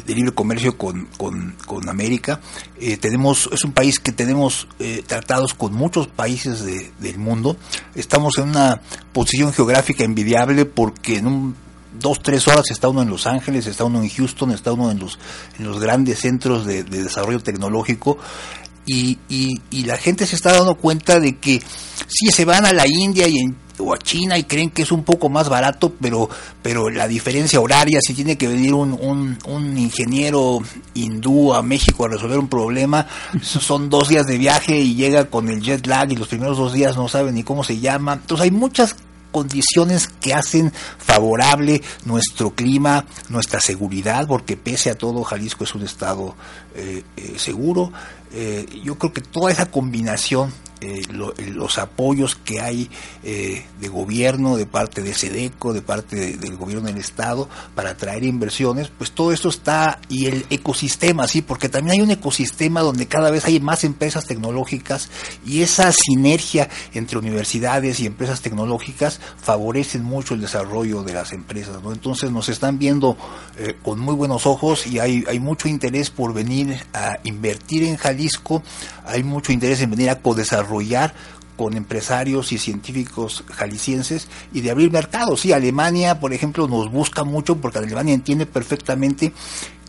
de Libre Comercio con, con, con América. Eh, tenemos es un país que tenemos eh, tratados con muchos países de, del mundo. Estamos en una posición geográfica envidiable porque en un dos, tres horas está uno en Los Ángeles, está uno en Houston, está uno en los, en los grandes centros de, de desarrollo tecnológico. Y, y, y, la gente se está dando cuenta de que sí se van a la India y en, o a China y creen que es un poco más barato, pero, pero la diferencia horaria, si tiene que venir un, un, un ingeniero hindú a México a resolver un problema, son dos días de viaje y llega con el jet lag y los primeros dos días no sabe ni cómo se llama. Entonces hay muchas condiciones que hacen favorable nuestro clima, nuestra seguridad, porque pese a todo Jalisco es un estado eh, eh, seguro. Eh, yo creo que toda esa combinación lo, los apoyos que hay de gobierno, de parte de SEDECO, de parte de, del gobierno del Estado para atraer inversiones, pues todo esto está, y el ecosistema, sí, porque también hay un ecosistema donde cada vez hay más empresas tecnológicas y esa sinergia entre universidades y empresas tecnológicas favorecen mucho el desarrollo de las empresas, ¿no? Entonces nos están viendo con muy buenos ojos y hay, hay mucho interés por venir a invertir en Jalisco, hay mucho interés en venir a co-desarrollar con empresarios y científicos jaliscienses y de abrir mercados. Sí, Alemania, por ejemplo, nos busca mucho porque Alemania entiende perfectamente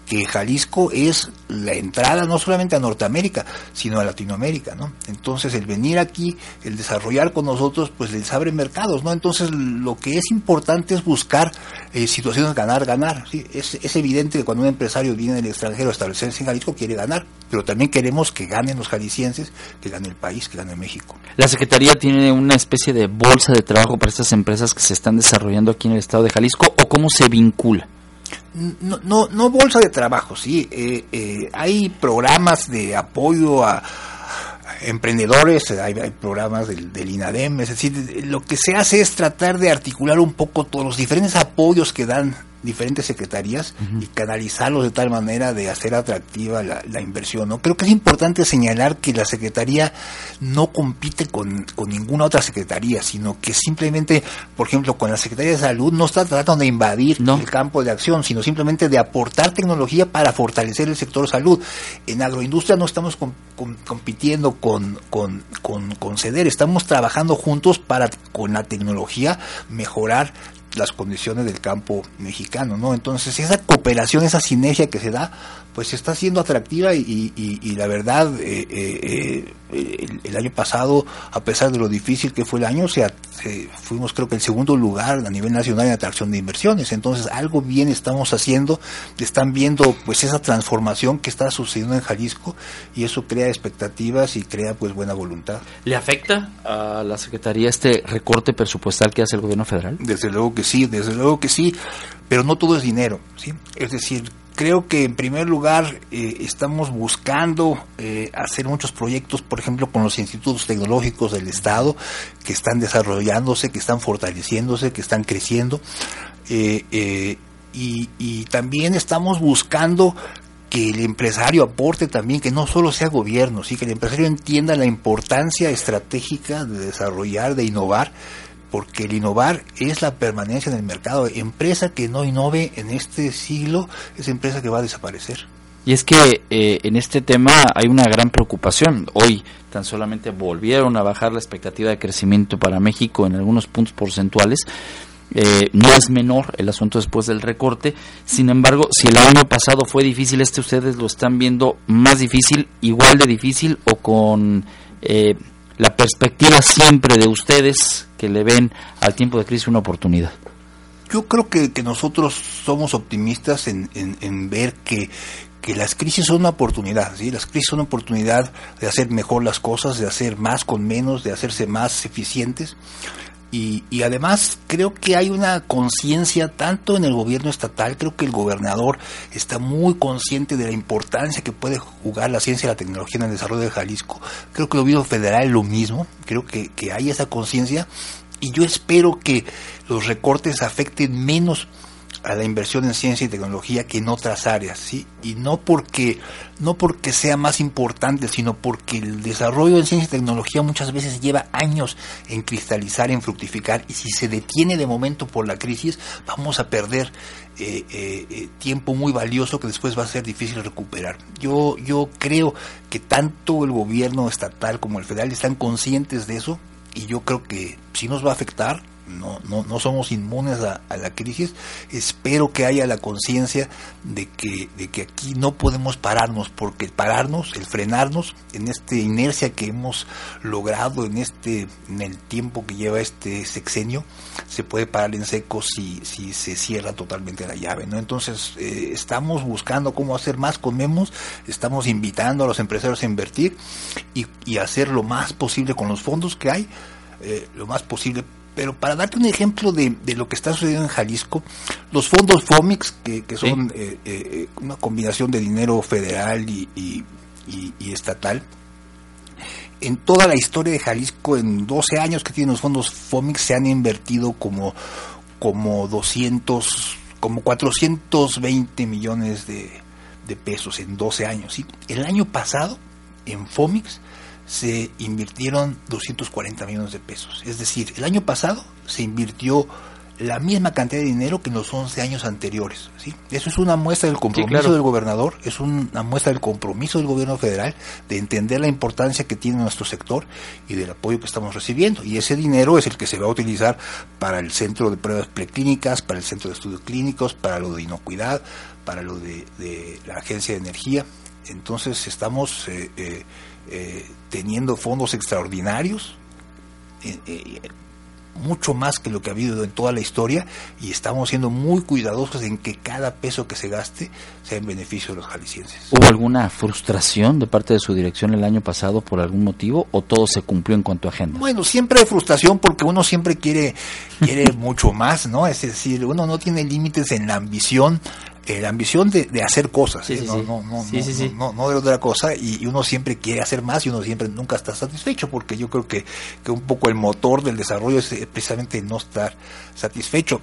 que Jalisco es la entrada no solamente a Norteamérica, sino a Latinoamérica, ¿no? Entonces el venir aquí, el desarrollar con nosotros, pues les abre mercados, ¿no? Entonces lo que es importante es buscar eh, situaciones ganar, ganar, ¿sí? Es, es evidente que cuando un empresario viene del extranjero a establecerse en Jalisco quiere ganar, pero también queremos que ganen los jaliscienses, que gane el país, que gane México. La Secretaría tiene una especie de bolsa de trabajo para estas empresas que se están desarrollando aquí en el estado de Jalisco o cómo se vincula. No, no, no bolsa de trabajo, sí. Eh, eh, hay programas de apoyo a, emprendedores, hay, hay programas del, del, INADEM, es decir, lo que se hace es tratar de articular un poco todos los diferentes apoyos que dan diferentes secretarías uh -huh. y canalizarlos de tal manera de hacer atractiva la, la, inversión. ¿no? Creo que es importante señalar que la Secretaría no compite con, con, ninguna otra secretaría, sino que simplemente, por ejemplo, con la Secretaría de Salud no está tratando de invadir no. el campo de acción, sino simplemente de aportar tecnología para fortalecer el sector salud. En agroindustria no estamos com com compitiendo con, con, con, con CEDER, estamos trabajando juntos para, con la tecnología, mejorar las condiciones del campo mexicano, ¿no? Entonces esa cooperación, esa sinergia que se da, pues está siendo atractiva y, y, y la verdad, eh, eh, el, el, año pasado, a pesar de lo difícil que fue el año, fuimos creo que el segundo lugar a nivel nacional en atracción de inversiones. Entonces algo bien estamos haciendo, están viendo pues esa transformación que está sucediendo en Jalisco y eso crea expectativas y crea pues buena voluntad. ¿Le afecta a la Secretaría este recorte presupuestal que hace el gobierno federal? Desde luego que sí, desde luego que sí, pero no todo es dinero, ¿sí? Es decir, creo que en primer lugar eh, estamos buscando eh, hacer muchos proyectos, por ejemplo, con los institutos tecnológicos del Estado, que están desarrollándose, que están fortaleciéndose, que están creciendo. Eh, y, y también estamos buscando que el empresario aporte también, que no solo sea gobierno, sí que el empresario entienda la importancia estratégica de desarrollar, de innovar, porque el innovar es la permanencia en el mercado. Empresa que no innove en este siglo es empresa que va a desaparecer. Y es que eh, en este tema hay una gran preocupación. Hoy tan solamente volvieron a bajar la expectativa de crecimiento para México en algunos puntos porcentuales. Eh, no es menor el asunto después del recorte. Sin embargo, si el año pasado fue difícil, este ustedes lo están viendo más difícil, igual de difícil o con eh, la perspectiva siempre de ustedes que le ven al tiempo de crisis una oportunidad. Yo creo que, que nosotros somos optimistas en, en, en ver que, que las crisis son una oportunidad, ¿sí? Las crisis son una oportunidad de hacer mejor las cosas, de hacer más con menos, de hacerse más eficientes. Y, y, además creo que hay una conciencia tanto en el gobierno estatal, creo que el gobernador está muy consciente de la importancia que puede jugar la ciencia y la tecnología en el desarrollo de Jalisco. Creo que el gobierno federal es lo mismo, creo que, que hay esa conciencia y yo espero que los recortes afecten menos a la inversión en ciencia y tecnología que en otras áreas, ¿sí? Y no porque no porque sea más importante, sino porque el desarrollo en ciencia y tecnología muchas veces lleva años en cristalizar, en fructificar y si se detiene de momento por la crisis, vamos a perder eh, eh, tiempo muy valioso que después va a ser difícil recuperar. Yo yo creo que tanto el gobierno estatal como el federal están conscientes de eso y yo creo que sí nos va a afectar no, no, no somos inmunes a, a, la crisis. Espero que haya la conciencia de que, de que aquí no podemos pararnos, porque pararnos, el frenarnos en esta inercia que hemos logrado en este, en el tiempo que lleva este sexenio, se puede parar en seco si, si se cierra totalmente la llave, ¿no? Entonces, eh, estamos buscando cómo hacer más con Memos, estamos invitando a los empresarios a invertir y, y hacer lo más posible con los fondos que hay, eh, lo más posible pero para darte un ejemplo de, de, lo que está sucediendo en Jalisco, los fondos FOMIX, que, que son sí. eh, eh, una combinación de dinero federal y, y, y, y, estatal, en toda la historia de Jalisco, en 12 años que tienen los fondos FOMIX, se han invertido como, como 200, como 420 millones de, de pesos en 12 años. ¿sí? El año pasado, en FOMIX, se invirtieron 240 millones de pesos. Es decir, el año pasado se invirtió la misma cantidad de dinero que en los 11 años anteriores. ¿sí? Eso es una muestra del compromiso claro. del gobernador, es una muestra del compromiso del gobierno federal de entender la importancia que tiene nuestro sector y del apoyo que estamos recibiendo. Y ese dinero es el que se va a utilizar para el centro de pruebas preclínicas, para el centro de estudios clínicos, para lo de inocuidad, para lo de, de la agencia de energía. Entonces estamos eh, eh, eh, teniendo fondos extraordinarios. eh, eh, mucho más que lo que ha habido en toda la historia y estamos siendo muy cuidadosos en que cada peso que se gaste sea en beneficio de los jaliscienses. ¿Hubo alguna frustración de parte de su dirección el año pasado por algún motivo o todo se cumplió en cuanto a agenda? Bueno, siempre hay frustración porque uno siempre quiere quiere *laughs* mucho más, ¿no? Es decir, uno no tiene límites en la ambición, eh, la ambición de, de hacer cosas, ¿eh? sí, no, sí. no, no, sí, no, no de otra cosa y, y uno siempre quiere hacer más y uno siempre nunca está satisfecho porque yo creo que, que un poco el motor del desarrollo es eh, precisamente no estar satisfecho.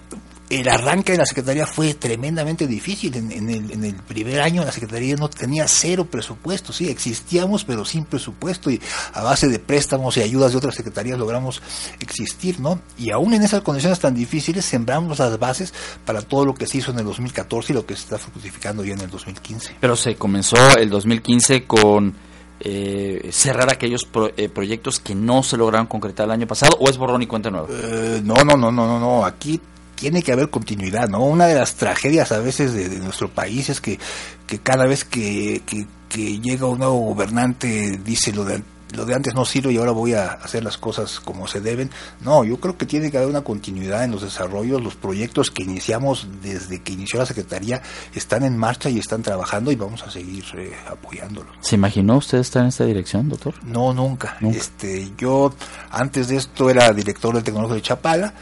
El arranque de la Secretaría fue tremendamente difícil. En, en el, en el primer año la Secretaría no tenía cero presupuesto, sí, existíamos pero sin presupuesto y a base de préstamos y ayudas de otras secretarías logramos existir, ¿no? Y aún en esas condiciones tan difíciles sembramos las bases para todo lo que se hizo en el 2014 y lo que se está fructificando ya en el 2015. Pero se comenzó el 2015 con eh, cerrar aquellos pro- eh, proyectos que no se lograron concretar el año pasado o es borrón y cuenta nueva. Eh, no, no, no, no, no, no. Aquí tiene que haber continuidad, ¿no? Una de las tragedias a veces de, de nuestro país es que, que cada vez que, que, que llega un nuevo gobernante dice lo de lo de antes no sirve y ahora voy a hacer las cosas como se deben. No, yo creo que tiene que haber una continuidad en los desarrollos. Los proyectos que iniciamos desde que inició la Secretaría están en marcha y están trabajando y vamos a seguir eh, apoyándolos. ¿Se imaginó usted estar en esta dirección, doctor? No, nunca. Este, yo antes de esto era director del Tecnológico de Chapala.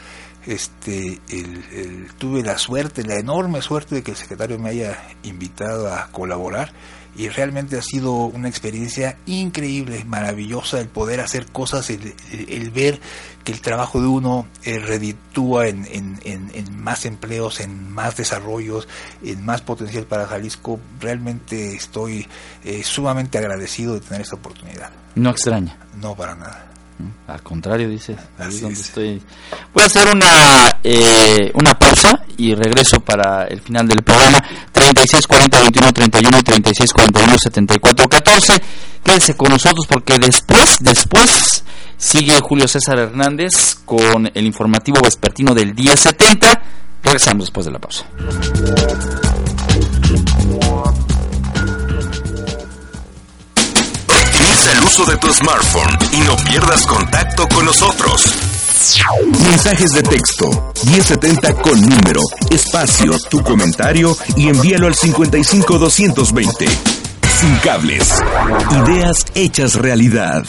Este, el- el- tuve la suerte, la enorme suerte de que el secretario me haya invitado a colaborar y realmente ha sido una experiencia increíble, maravillosa el poder hacer cosas, el, el- el ver que el trabajo de uno eh, reditúa en, en- en- en más empleos, en más desarrollos, en más potencial para Jalisco. Realmente estoy eh, sumamente agradecido de tener esta oportunidad. No extraña. No, para nada. Al contrario, dice. Ahí es donde estoy. Voy a hacer una eh, una pausa y regreso para el final del programa. 36 40 21 31 y 36 41 74 14. Quédese con nosotros porque después, después sigue Julio César Hernández con el informativo vespertino del día 70. Regresamos después de la pausa. Uso de tu smartphone y no pierdas contacto con nosotros. Mensajes de texto 1070 con número, espacio, tu comentario y envíalo al 55220. Sin cables. Ideas hechas realidad.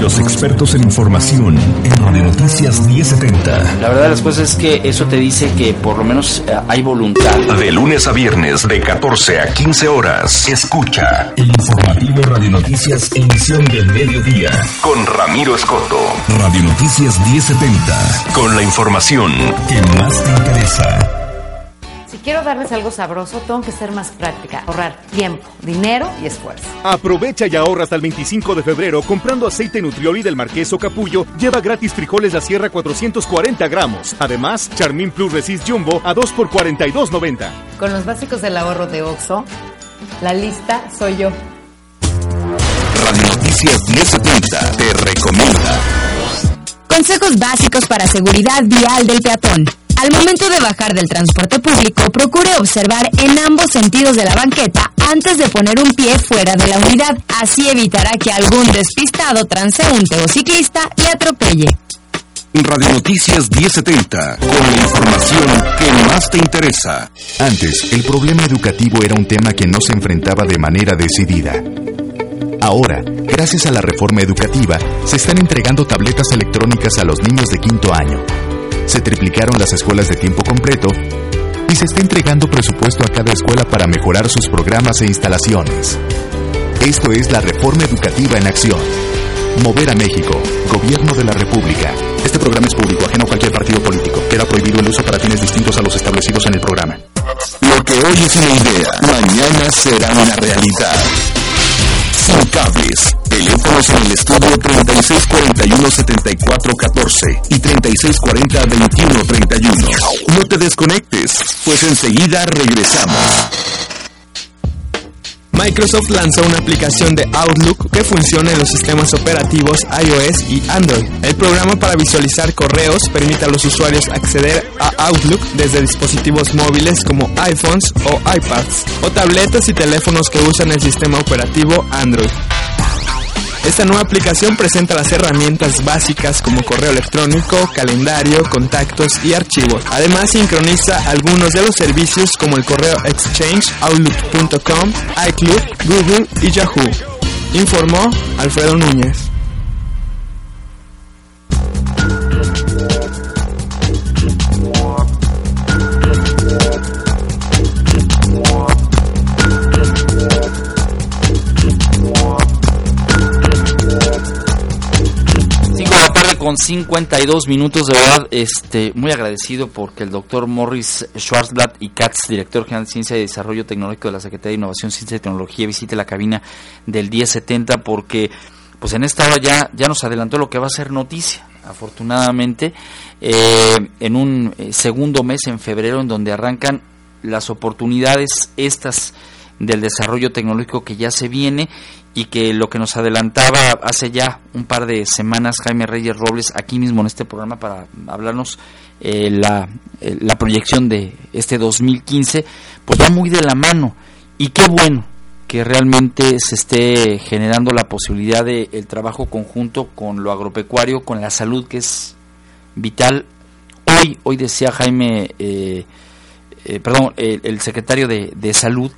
Los expertos en información en Radio Noticias 1070. La verdad de las cosas es que eso te dice que por lo menos eh, hay voluntad. De lunes a viernes, de 14 a 15 horas, escucha el informativo Radio Noticias Emisión del Mediodía con Ramiro Escoto. Radio Noticias 1070, con la información que más te interesa. Si quiero darles algo sabroso, tengo que ser más práctica, ahorrar tiempo, dinero y esfuerzo. Aprovecha y ahorra hasta el 25 de febrero comprando aceite Nutrioli del Marqués o Capullo. Lleva gratis frijoles La Sierra 440 gramos. Además, Charmin Plus Resist Jumbo a 2 por 42.90. Con los básicos del ahorro de OXO, la lista soy yo. Radio Noticias 1070 te recomienda. Consejos básicos para seguridad vial del peatón. Al momento de bajar del transporte público, procure observar en ambos sentidos de la banqueta antes de poner un pie fuera de la unidad. Así evitará que algún despistado transeúnte o ciclista le atropelle. Radio Noticias 1070, con la información que más te interesa. Antes, el problema educativo era un tema que no se enfrentaba de manera decidida. Ahora, gracias a la reforma educativa, se están entregando tabletas electrónicas a los niños de quinto año. Se triplicaron las escuelas de tiempo completo y se está entregando presupuesto a cada escuela para mejorar sus programas e instalaciones. Esto es la reforma educativa en acción. Mover a México, Gobierno de la República. Este programa es público, ajeno a cualquier partido político. Queda prohibido el uso para fines distintos a los establecidos en el programa. Lo que hoy es una idea, mañana será una realidad. Sin cables, Teléfonos en el estudio 3641-7414 y 3640-2131. No te desconectes, pues enseguida regresamos. Microsoft lanzó una aplicación de Outlook que funciona en los sistemas operativos iOS y Android. El programa para visualizar correos permite a los usuarios acceder a Outlook desde dispositivos móviles como iPhones o iPads, o tabletas y teléfonos que usan el sistema operativo Android. Esta nueva aplicación presenta las herramientas básicas como correo electrónico, calendario, contactos y archivos. Además sincroniza algunos de los servicios como el correo Exchange, Outlook.com, iCloud, Google y Yahoo. Informó Alfredo Núñez. Con 52 minutos de verdad este muy agradecido porque el doctor Morris Schwarzblatt y Katz director general de Ciencia y Desarrollo Tecnológico de la Secretaría de Innovación, Ciencia y Tecnología visite la cabina del 1070 porque pues en esta hora ya, ya nos adelantó lo que va a ser noticia afortunadamente eh, en un eh, segundo mes en febrero en donde arrancan las oportunidades estas del desarrollo tecnológico que ya se viene y que lo que nos adelantaba hace ya un par de semanas Jaime Reyes Robles aquí mismo en este programa para hablarnos eh, la, eh, la proyección de este 2015, pues va muy de la mano y qué bueno que realmente se esté generando la posibilidad de el trabajo conjunto con lo agropecuario, con la salud que es vital. Hoy, hoy decía Jaime, eh, perdón, el, el secretario de, de salud,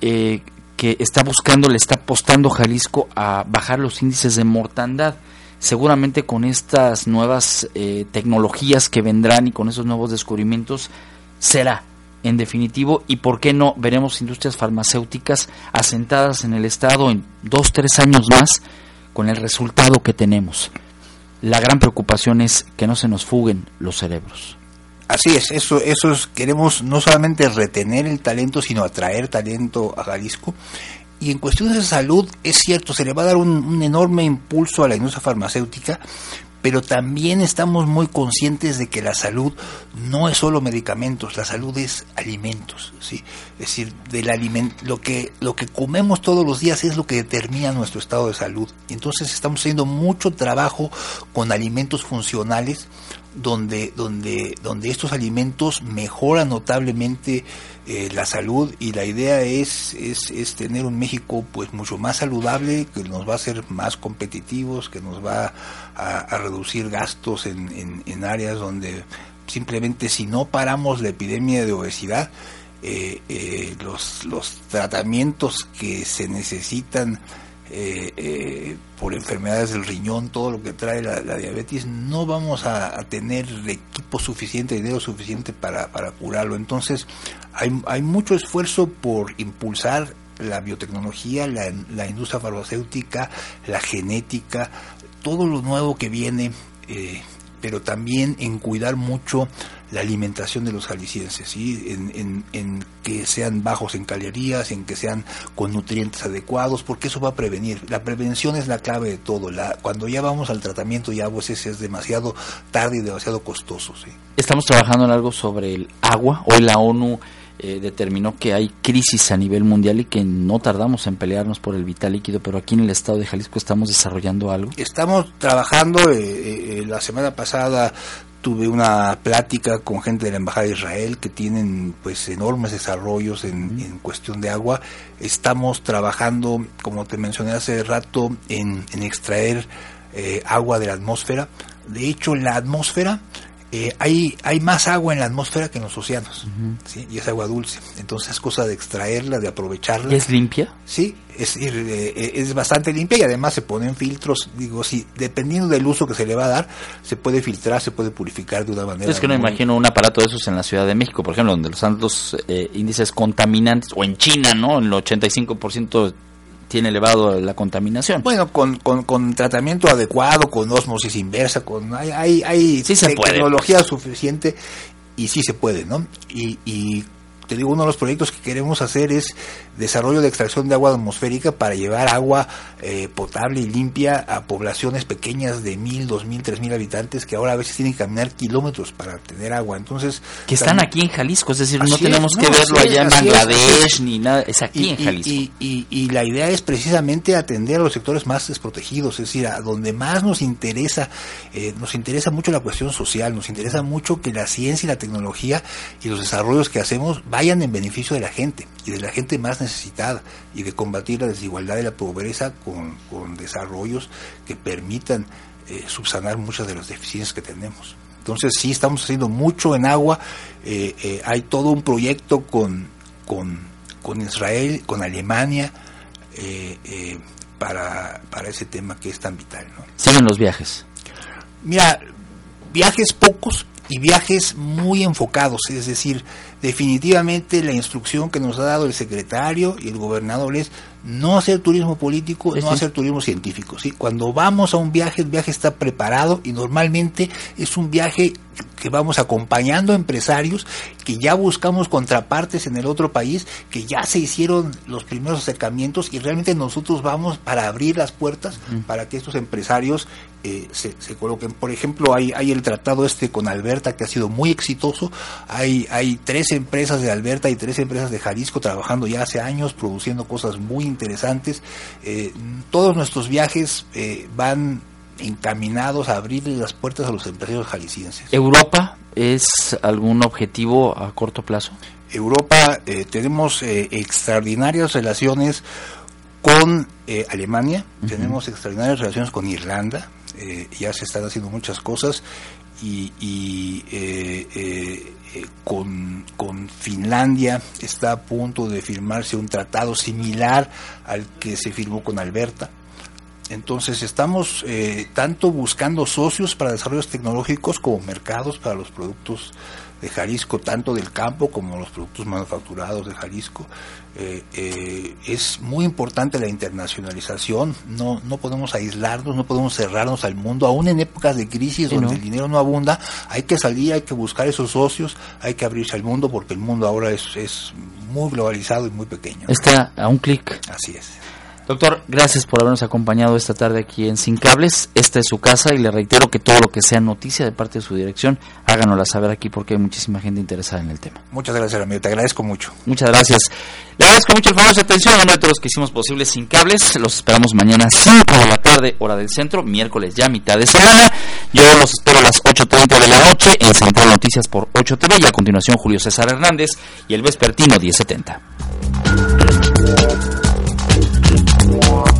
eh, que está buscando, le está apostando Jalisco a bajar los índices de mortandad. Seguramente con estas nuevas eh, tecnologías que vendrán y con esos nuevos descubrimientos será en definitivo y por qué no veremos industrias farmacéuticas asentadas en el estado en dos tres años más con el resultado que tenemos. La gran preocupación es que no se nos fuguen los cerebros. Así es, eso, eso es, queremos no solamente retener el talento, sino atraer talento a Jalisco. Y en cuestiones de salud, es cierto, se le va a dar un, enorme impulso a la industria farmacéutica, pero también estamos muy conscientes de que la salud no es solo medicamentos, la salud es alimentos, ¿sí? Es decir, del aliment lo que lo que comemos todos los días es lo que determina nuestro estado de salud. Entonces estamos haciendo mucho trabajo con alimentos funcionales donde, donde, donde estos alimentos mejoran notablemente eh, la salud y la idea es, es, es, tener un México pues mucho más saludable, que nos va a hacer más competitivos, que nos va a, a reducir gastos en, en, en, áreas donde simplemente si no paramos la epidemia de obesidad, eh, eh, los, los tratamientos que se necesitan eh, eh, por enfermedades del riñón, todo lo que trae la, diabetes, no vamos a, a, tener equipo suficiente, dinero suficiente para, para curarlo. Entonces, hay, hay, mucho esfuerzo por impulsar la biotecnología, la, la, industria farmacéutica, la genética, todo lo nuevo que viene, eh, pero también en cuidar mucho la alimentación de los jaliscienses, ¿sí? en, que sean bajos en calorías, en que sean con nutrientes adecuados, porque eso va a prevenir. La prevención es la clave de todo. La, cuando ya vamos al tratamiento ya pues ese es demasiado tarde y demasiado costoso. Estamos trabajando en algo sobre el agua. Hoy la ONU eh, determinó que hay crisis a nivel mundial y que no tardamos en pelearnos por el vital líquido, pero aquí en el estado de Jalisco estamos desarrollando algo. Estamos trabajando, eh, eh, la semana pasada tuve una plática con gente de la embajada de Israel que tienen pues enormes desarrollos en, en cuestión de agua. Estamos trabajando como te mencioné hace rato en, en extraer eh, agua de la atmósfera. De hecho la atmósfera eh, hay, hay más agua en la atmósfera que en los océanos, uh -huh. ¿sí? y es agua dulce. Entonces es cosa de extraerla, de aprovecharla. ¿Y es limpia? Sí, es, eh, es bastante limpia y además se ponen filtros. Digo, sí, dependiendo del uso que se le va a dar, se puede filtrar, se puede purificar de una manera. Es que no muy... imagino un aparato de esos en la Ciudad de México, por ejemplo, donde los altos eh, índices contaminantes, o en China, ¿no? En el 85% tiene elevado la contaminación. Bueno, con, con, con, tratamiento adecuado, con osmosis inversa, con hay, hay, hay sí se tecnología puede. suficiente y sí se puede, ¿no? Y, y te digo, uno de los proyectos que queremos hacer es desarrollo de extracción de agua atmosférica para llevar agua eh, potable y limpia a poblaciones pequeñas de mil, dos mil, tres mil habitantes que ahora a veces tienen que caminar kilómetros para tener agua. Entonces que están aquí en Jalisco, es decir, no tenemos es, que verlo es, allá en Bangladesh es. ni nada, es aquí y, en Jalisco. Y, y- y la idea es precisamente atender a los sectores más desprotegidos, es decir, a donde más nos interesa, eh, nos interesa mucho la cuestión social, nos interesa mucho que la ciencia y la tecnología y los desarrollos que hacemos vayan en beneficio de la gente y de la gente más necesitada y de combatir la desigualdad y la pobreza con, con desarrollos que permitan eh, subsanar muchas de las deficiencias que tenemos. Entonces sí estamos haciendo mucho en agua, eh, eh, hay todo un proyecto con, con, con Israel, con Alemania, para, para ese tema que es tan vital. ¿no? Siguen los viajes. Mira, viajes pocos y viajes muy enfocados, es decir, definitivamente la instrucción que nos ha dado el secretario y el gobernador es no hacer turismo político, no hacer turismo científico. ¿sí? Cuando vamos a un viaje, el viaje está preparado y normalmente es un viaje que vamos acompañando a empresarios que ya buscamos contrapartes en el otro país, que ya se hicieron los primeros acercamientos y realmente nosotros vamos para abrir las puertas para que estos empresarios eh, se, se coloquen. Por ejemplo, hay, hay el tratado este con Alberta que ha sido muy exitoso. Hay, hay tres empresas de Alberta y tres empresas de Jalisco trabajando ya hace años, produciendo cosas muy interesantes. Eh, todos nuestros viajes eh, van encaminados a abrirle las puertas a los empresarios jaliscienses. ¿Europa es algún objetivo a corto plazo? Europa eh, tenemos eh, extraordinarias relaciones con eh, Alemania, tenemos extraordinarias relaciones con Irlanda, eh, ya se están haciendo muchas cosas y, y, eh, con, con Finlandia está a punto de firmarse un tratado similar al que se firmó con Alberta. Entonces estamos eh, tanto buscando socios para desarrollos tecnológicos como mercados para los productos de Jalisco, tanto del campo como los productos manufacturados de Jalisco. Eh, eh, es muy importante la internacionalización, no, no podemos aislarnos, no podemos cerrarnos al mundo, aún en épocas de crisis Sí, donde ¿no? el dinero no abunda, hay que salir, hay que buscar esos socios, hay que abrirse al mundo porque el mundo ahora es, es muy globalizado y muy pequeño. Está a un clic. Así es. Doctor, gracias por habernos acompañado esta tarde aquí en Sin Cables. Esta es su casa y le reitero que todo lo que sea noticia de parte de su dirección, háganosla saber aquí porque hay muchísima gente interesada en el tema. Muchas gracias, amigo, te agradezco mucho. Muchas gracias. Le agradezco mucho el favor de su atención a nombre de todos los que hicimos posible Sin Cables. Los esperamos mañana 5 de la tarde, hora del centro, miércoles ya mitad de semana. Yo los espero a las 8.30 de la noche en Central Noticias por 8 TV y a continuación Julio César Hernández y el Vespertino 1070. Wow.